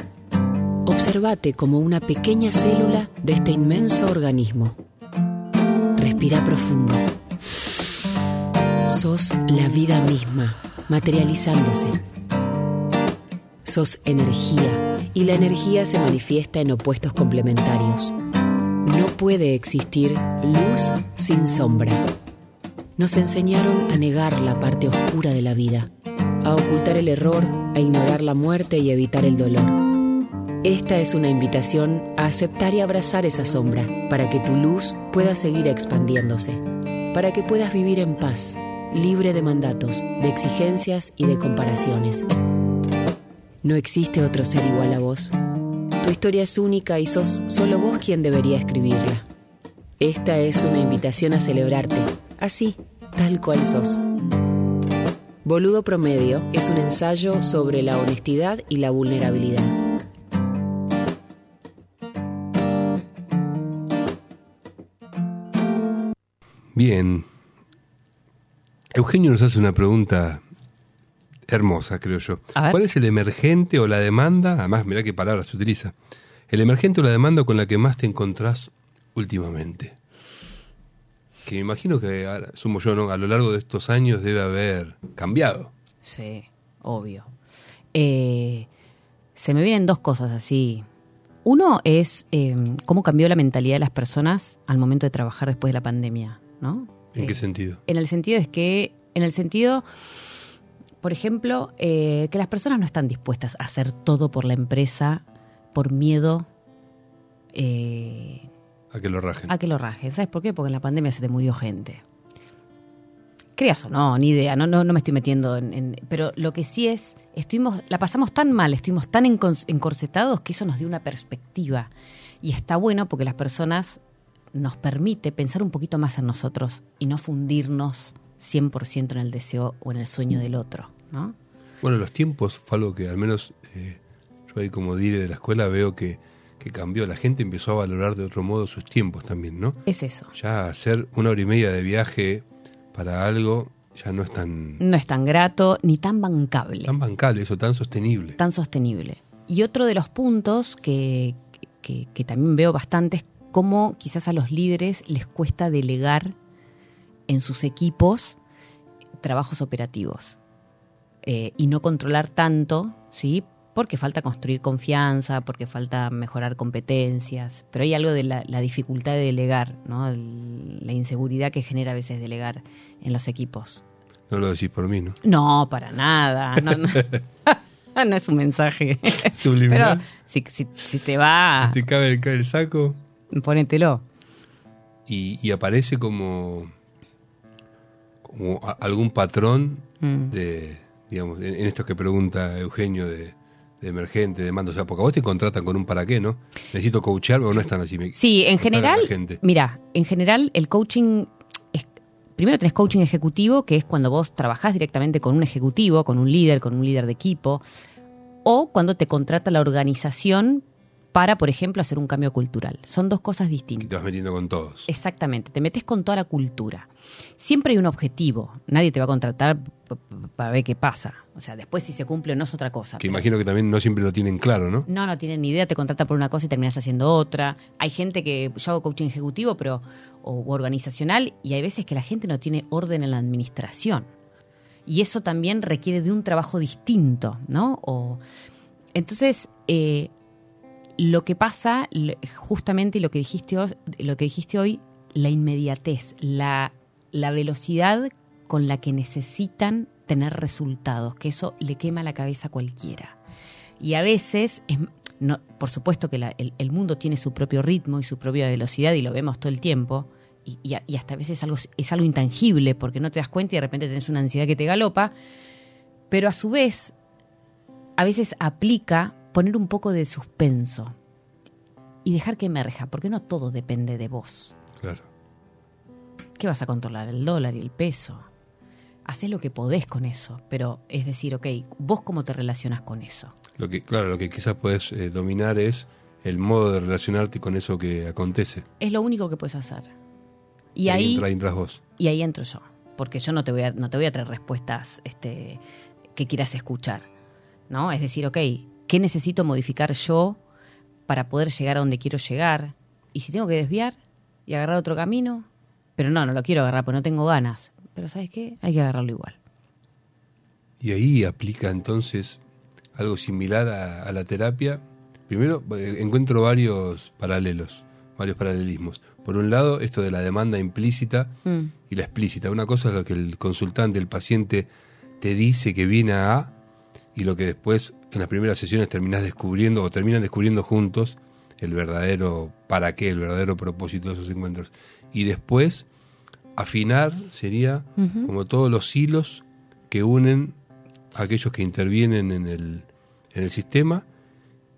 Observate como una pequeña célula de este inmenso organismo. Respira profundo. Sos la vida misma, materializándose. Sos energía y la energía se manifiesta en opuestos complementarios. No puede existir luz sin sombra. Nos enseñaron a negar la parte oscura de la vida, a ocultar el error, a ignorar la muerte y evitar el dolor. Esta es una invitación a aceptar y abrazar esa sombra para que tu luz pueda seguir expandiéndose, para que puedas vivir en paz, libre de mandatos, de exigencias y de comparaciones. No existe otro ser igual a vos. Tu historia es única y sos solo vos quien debería escribirla. Esta es una invitación a celebrarte, así, tal cual sos. Boludo Promedio es un ensayo sobre la honestidad y la vulnerabilidad. Bien. Eugenio nos hace una pregunta hermosa, creo yo. ¿Cuál es el emergente o la demanda? Además, mirá qué palabras se utiliza. El emergente o la demanda con la que más te encontrás últimamente. Que me imagino que, ahora, sumo yo, ¿no? a lo largo de estos años debe haber cambiado. Sí, obvio. Eh, se me vienen dos cosas así. Uno es eh, cómo cambió la mentalidad de las personas al momento de trabajar después de la pandemia, ¿no? ¿En Eh, qué sentido? En el sentido es que, en el sentido, por ejemplo, eh, que las personas no están dispuestas a hacer todo por la empresa por miedo eh, A que lo rajen. a que lo rajen. ¿Sabes por qué? Porque en la pandemia se te murió gente. Creas o no, ni idea, no, no, no me estoy metiendo en, en- Pero lo que sí es, estuvimos, la pasamos tan mal, estuvimos tan encorsetados que eso nos dio una perspectiva. Y está bueno porque las personas nos permite pensar un poquito más en nosotros y no fundirnos 100% en el deseo o en el sueño del otro, ¿no? Bueno, los tiempos fue algo que al menos eh, yo ahí como dire de la escuela veo que, que cambió. La gente empezó a valorar de otro modo sus tiempos también, ¿no? Es eso. Ya hacer una hora y media de viaje para algo ya no es tan, No es tan grato ni tan bancable. tan bancable, eso, tan sostenible. tan sostenible. Y otro de los puntos que, que- que también veo bastante es cómo quizás a los líderes les cuesta delegar en sus equipos trabajos operativos Eh, y no controlar tanto, ¿sí? Porque falta construir confianza, porque falta mejorar competencias, pero hay algo de la, la dificultad de delegar, ¿no? El- la inseguridad que genera a veces delegar en los equipos. No lo decís por mí, ¿no? No, para nada. No, no. No es un mensaje. Subliminal. Pero si, si, si te va, Te cabe el, saco ponételo. y, y aparece como, algún patrón Mm. de, digamos, en, en esto que pregunta Eugenio de, de emergente, de mando. O sea, porque a vos te contratan con un para qué, ¿no? Necesito coachar o no están así. me- Sí, en general, mira, en general el coaching es, primero tenés coaching ejecutivo, que es cuando vos trabajás directamente con un ejecutivo, con un líder, con un líder de equipo, o cuando te contrata la organización para, por ejemplo, hacer un cambio cultural. Son dos cosas distintas. te vas metiendo con todos. Exactamente, te metes con toda la cultura. Siempre hay un objetivo, nadie te va a contratar para ver qué pasa. O sea, después si se cumple o no es otra cosa. Que pero- imagino que también no siempre lo tienen claro, ¿no? No, no tienen ni idea, te contratan por una cosa y terminas haciendo otra. Hay gente que yo hago coaching ejecutivo pero o organizacional y hay veces que la gente no tiene orden en la administración. Y eso también requiere de un trabajo distinto, ¿no? O, entonces, eh, lo que pasa, justamente lo que dijiste hoy, lo que dijiste hoy la inmediatez, la, la velocidad con la que necesitan tener resultados, que eso le quema la cabeza a cualquiera. Y a veces, es- no, por supuesto que el, mundo tiene su propio ritmo y su propia velocidad y lo vemos todo el tiempo. Y, hasta a veces algo, es algo intangible porque no te das cuenta y de repente tenés una ansiedad que te galopa. Pero a su vez, a veces aplica poner un poco de suspenso y dejar que emerja, porque no todo depende de vos. Claro. ¿Qué vas a controlar? El dólar y el peso. Haces lo que podés con eso, pero es decir, ok, vos cómo te relacionas con eso. Lo que, claro, lo que quizás puedes eh, dominar es el modo de relacionarte con eso que acontece. Es lo único que puedes hacer. Y ahí, entra- entras vos. y ahí entro yo, porque yo no te voy a, no te voy a traer respuestas este, que quieras escuchar, ¿no? Es decir, ok, ¿qué necesito modificar yo para poder llegar a donde quiero llegar? Y si tengo que desviar y agarrar otro camino, pero no, no lo quiero agarrar porque no tengo ganas. Pero ¿sabes qué? Hay que agarrarlo igual. Y ahí aplica entonces algo similar a, a la terapia. Primero, eh, encuentro varios paralelos, varios paralelismos. Por un lado, esto de la demanda implícita Mm, y la explícita. Una cosa es lo que el consultante, el paciente, te dice que viene A y lo que después en las primeras sesiones terminás descubriendo o terminan descubriendo juntos el verdadero para qué, el verdadero propósito de esos encuentros. Y después, afinar sería como todos los hilos que unen a aquellos que intervienen en el, en el sistema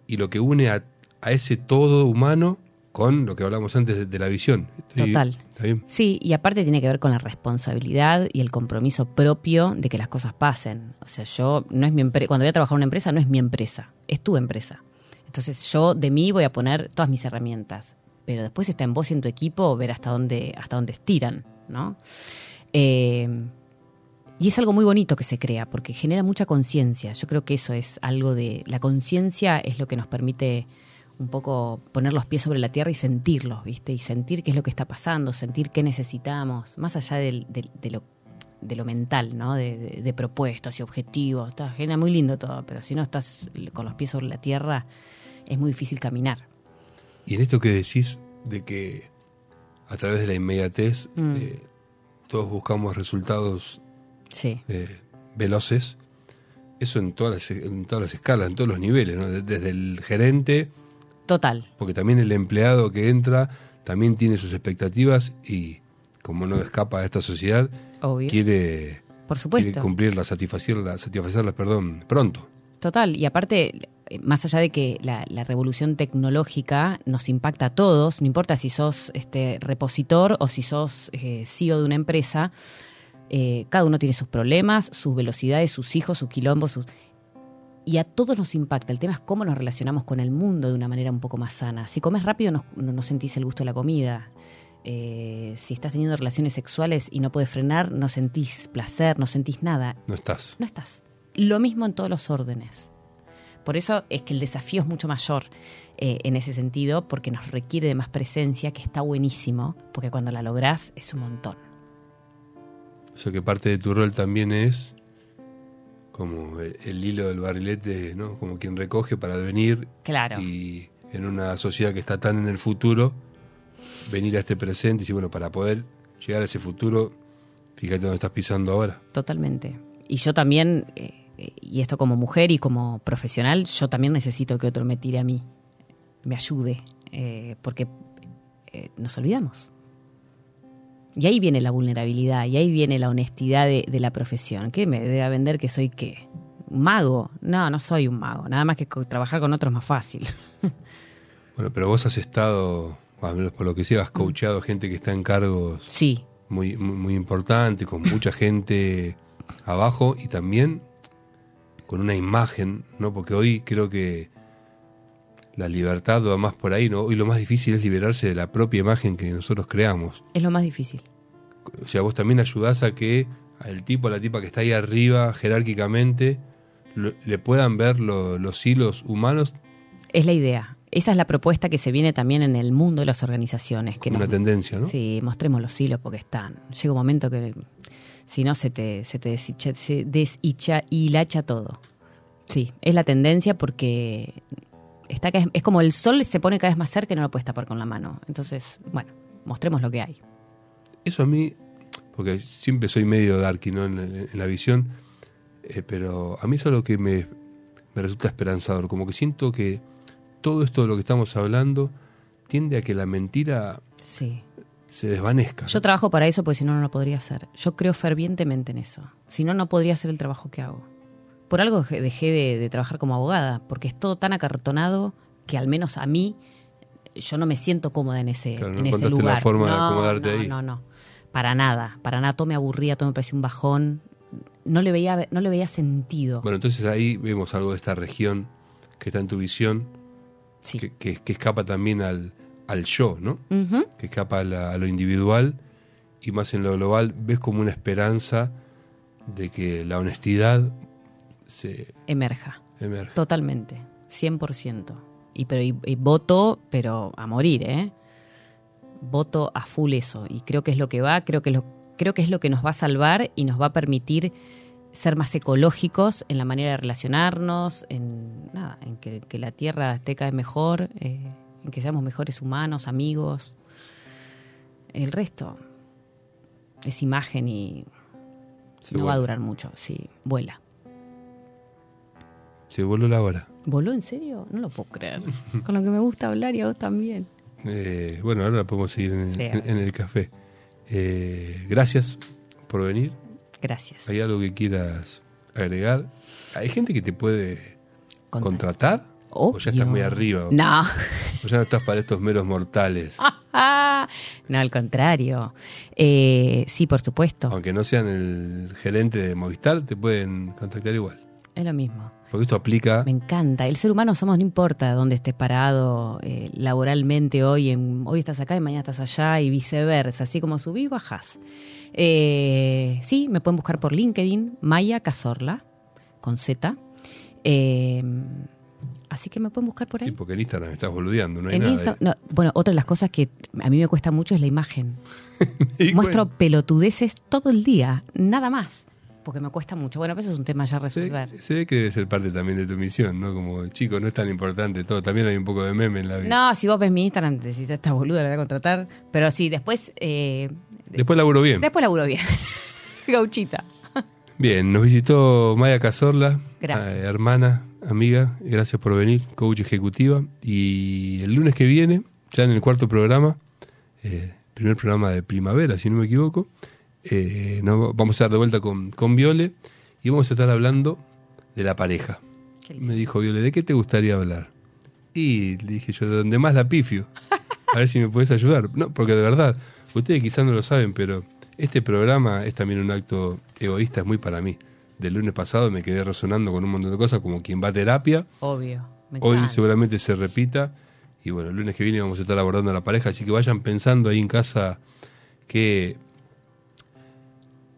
y lo que une a, a ese todo humano con lo que hablamos antes de, de la visión. Estoy- Total. ¿Está bien? Sí, y aparte tiene que ver con la responsabilidad y el compromiso propio de que las cosas pasen. O sea, yo no es mi empresa, cuando voy a trabajar en una empresa no es mi empresa, es tu empresa. Entonces yo de mí voy a poner todas mis herramientas, pero después está en vos y en tu equipo ver hasta dónde hasta dónde estiran, ¿no? Eh, y es algo muy bonito que se crea porque genera mucha conciencia. Yo creo que eso es algo de la conciencia es lo que nos permite un poco poner los pies sobre la tierra y sentirlos, ¿viste? Y sentir qué es lo que está pasando, sentir qué necesitamos, más allá del- del- de, lo, de lo mental, ¿no? De, de- de propuestas y objetivos. Está genera muy lindo todo, pero si no estás con los pies sobre la tierra, es muy difícil caminar. Y en esto que decís de que a través de la inmediatez Mm. eh, todos buscamos resultados Sí, eh, veloces, eso en todas, las, en todas las escalas, en todos los niveles, ¿no? De- desde el gerente, total. porque también el empleado que entra también tiene sus expectativas y como no escapa a esta sociedad, Obvio. quiere, Por quiere cumplirlas, satisfacerlas, satisfacerlas, perdón, pronto. Total, y aparte, eh, más allá de que la, la revolución tecnológica nos impacta a todos, no importa si sos este repositor o si sos eh, CEO de una empresa, eh, cada uno tiene sus problemas, sus velocidades, sus hijos, sus quilombos, sus... y a todos nos impacta. El tema es cómo nos relacionamos con el mundo de una manera un poco más sana. Si comes rápido no, no- no sentís el gusto de la comida. Eh, si estás teniendo relaciones sexuales y no puedes frenar, no sentís placer, no sentís nada No estás. no estás. Lo mismo en todos los órdenes. Por eso es que el desafío es mucho mayor eh, en ese sentido, porque nos requiere de más presencia, que está buenísimo, porque cuando la lográs es un montón. O sea que parte de tu rol también es como el, el hilo del barrilete, ¿no? Como quien recoge para venir Claro. y en una sociedad que está tan en el futuro, venir a este presente y decir, bueno, para poder llegar a ese futuro, fíjate dónde estás pisando ahora. Totalmente. Y yo también, eh, eh, y esto como mujer y como profesional, yo también necesito que otro me tire a mí, me ayude, eh, porque eh, nos olvidamos. Y ahí viene la vulnerabilidad, y ahí viene la honestidad de, de la profesión. ¿Qué me debe vender que soy qué? ¿Un mago? No, no soy un mago. Nada más que co- trabajar con otros es más fácil. Bueno, pero vos has estado, al menos por lo que sé, has coachado gente que está en cargos Sí, muy, muy, muy importantes, con mucha gente abajo y también con una imagen, ¿no? Porque hoy creo que la libertad va más por ahí, ¿no? Hoy lo más difícil es liberarse de la propia imagen que nosotros creamos. es lo más difícil. O sea, vos también ayudás a que al tipo, a la tipa que está ahí arriba, jerárquicamente, lo- le puedan ver lo- los hilos humanos Es la idea. Esa es la propuesta que se viene también en el mundo de las organizaciones. Que como una tendencia, ¿no? Sí, mostremos los hilos porque están. Llega un momento que si no se te, se te deshicha, se deshicha hilacha todo. Sí, es la tendencia porque está vez- es como el sol se pone cada vez más cerca y no lo puedes tapar con la mano. Entonces, bueno, mostremos lo que hay. Eso a mí, porque siempre soy medio darky ¿no? en, en- en la visión, eh, pero a mí es algo que me, me resulta esperanzador, como que siento que todo esto de lo que estamos hablando tiende a que la mentira Sí. se desvanezca. Yo trabajo para eso porque si no, no lo podría hacer. Yo creo fervientemente en eso. Si no, no podría hacer el trabajo que hago. Por algo dejé- de, de trabajar como abogada, porque es todo tan acartonado que al menos a mí yo no me siento cómoda en ese, Claro, no en ese lugar. la forma de No, acomodarte no, ahí. No, no, Para nada, para nada. Todo me aburría, todo me parecía un bajón. No le veía, no le veía sentido. Bueno, entonces ahí vemos algo de esta región que está en tu visión, sí. que, que- que escapa también al, al yo, ¿no? Que escapa a, la- a lo individual y más en lo global, ves como una esperanza de que la honestidad se Emerja. emerge. Totalmente. 100%. Y, pero, y, y voto, pero a morir, ¿eh? Voto a full eso. Y creo que es lo que va, creo que, lo, creo que es lo que nos va a salvar y nos va a permitir ser más ecológicos en la manera de relacionarnos, en, nada, en que, que la Tierra esté cada vez mejor, eh, en que seamos mejores humanos, amigos. El resto es imagen y no va a durar mucho. Sí, vuela. Se voló la hora. ¿Voló en serio? No lo puedo creer. Con lo que me gusta hablar y a vos también. Eh, bueno, ahora podemos seguir en, Sí, en- ahora. en el café. Eh, gracias por venir. Gracias. ¿Hay algo que quieras agregar? ¿Hay gente que te puede contratar? ¿O ya estás muy arriba? No. ¿O ya no estás para estos meros mortales? no, al contrario. Eh, sí, por supuesto. Aunque no sean el gerente de Movistar, te pueden contactar igual. Es lo mismo. Porque esto aplica... Me encanta. El ser humano somos, no importa dónde estés parado eh, laboralmente hoy. En, hoy estás acá y mañana estás allá y viceversa. Así como subís, bajás. Eh, sí, me pueden buscar por LinkedIn, Maya Cazorla, con Z. Eh, así que me pueden buscar por ahí. Sí, porque en Instagram estás boludeando, no hay En nada. No, bueno, otra de las cosas que a mí me cuesta mucho es la imagen. Muestro pelotudeces todo el día, nada más. Porque me cuesta mucho. Bueno, pero eso es un tema ya a resolver. se ve que debe ser parte también de tu misión, ¿no? Como, chico, no es tan importante todo. También hay un poco de meme en la vida. No, si vos ves mi Instagram, te decís, esta boluda la voy a contratar. Pero sí, después. Eh, Después laburo bien. después laburo bien. Gauchita. Bien, nos visitó Maya Cazorla, eh, hermana, amiga, gracias por venir, coach ejecutiva. Y el lunes que viene, ya en el cuarto programa, eh, primer programa de primavera, si no me equivoco, eh, nos vamos a estar de vuelta con, con Viole y vamos a estar hablando de la pareja. Me dijo Viole, ¿de qué te gustaría hablar? Y le dije yo, de donde más la pifio. A ver si me puedes ayudar. No, porque de verdad, ustedes quizás no lo saben, pero este programa es también un acto egoísta, es muy para mí. Del lunes pasado me quedé resonando con un montón de cosas, como quien va a terapia. Obvio. Me Hoy encanta. seguramente se repita. Y bueno, el lunes que viene vamos a estar abordando a la pareja, así que vayan pensando ahí en casa qué,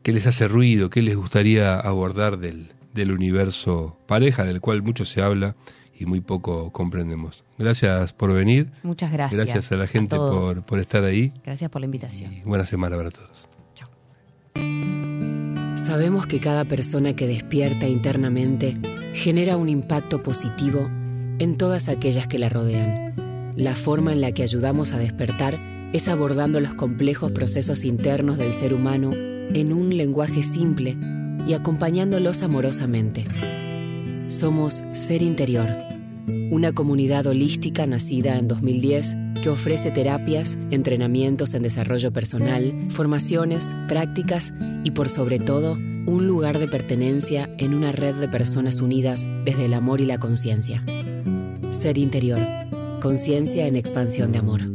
qué les hace ruido, qué les gustaría abordar del, del universo pareja, del cual mucho se habla y muy poco comprendemos. Gracias por venir. Muchas gracias. Gracias a la gente por, por estar ahí. Gracias por la invitación. Y buena semana para todos. Sabemos que cada persona que despierta internamente genera un impacto positivo en todas aquellas que la rodean. La forma en la que ayudamos a despertar es abordando los complejos procesos internos del ser humano en un lenguaje simple y acompañándolos amorosamente. Somos Ser Interior, una comunidad holística nacida en 2010 que ofrece terapias, entrenamientos en desarrollo personal, formaciones, prácticas y por sobre todo un lugar de pertenencia en una red de personas unidas desde el amor y la conciencia. Ser Interior, conciencia en expansión de amor.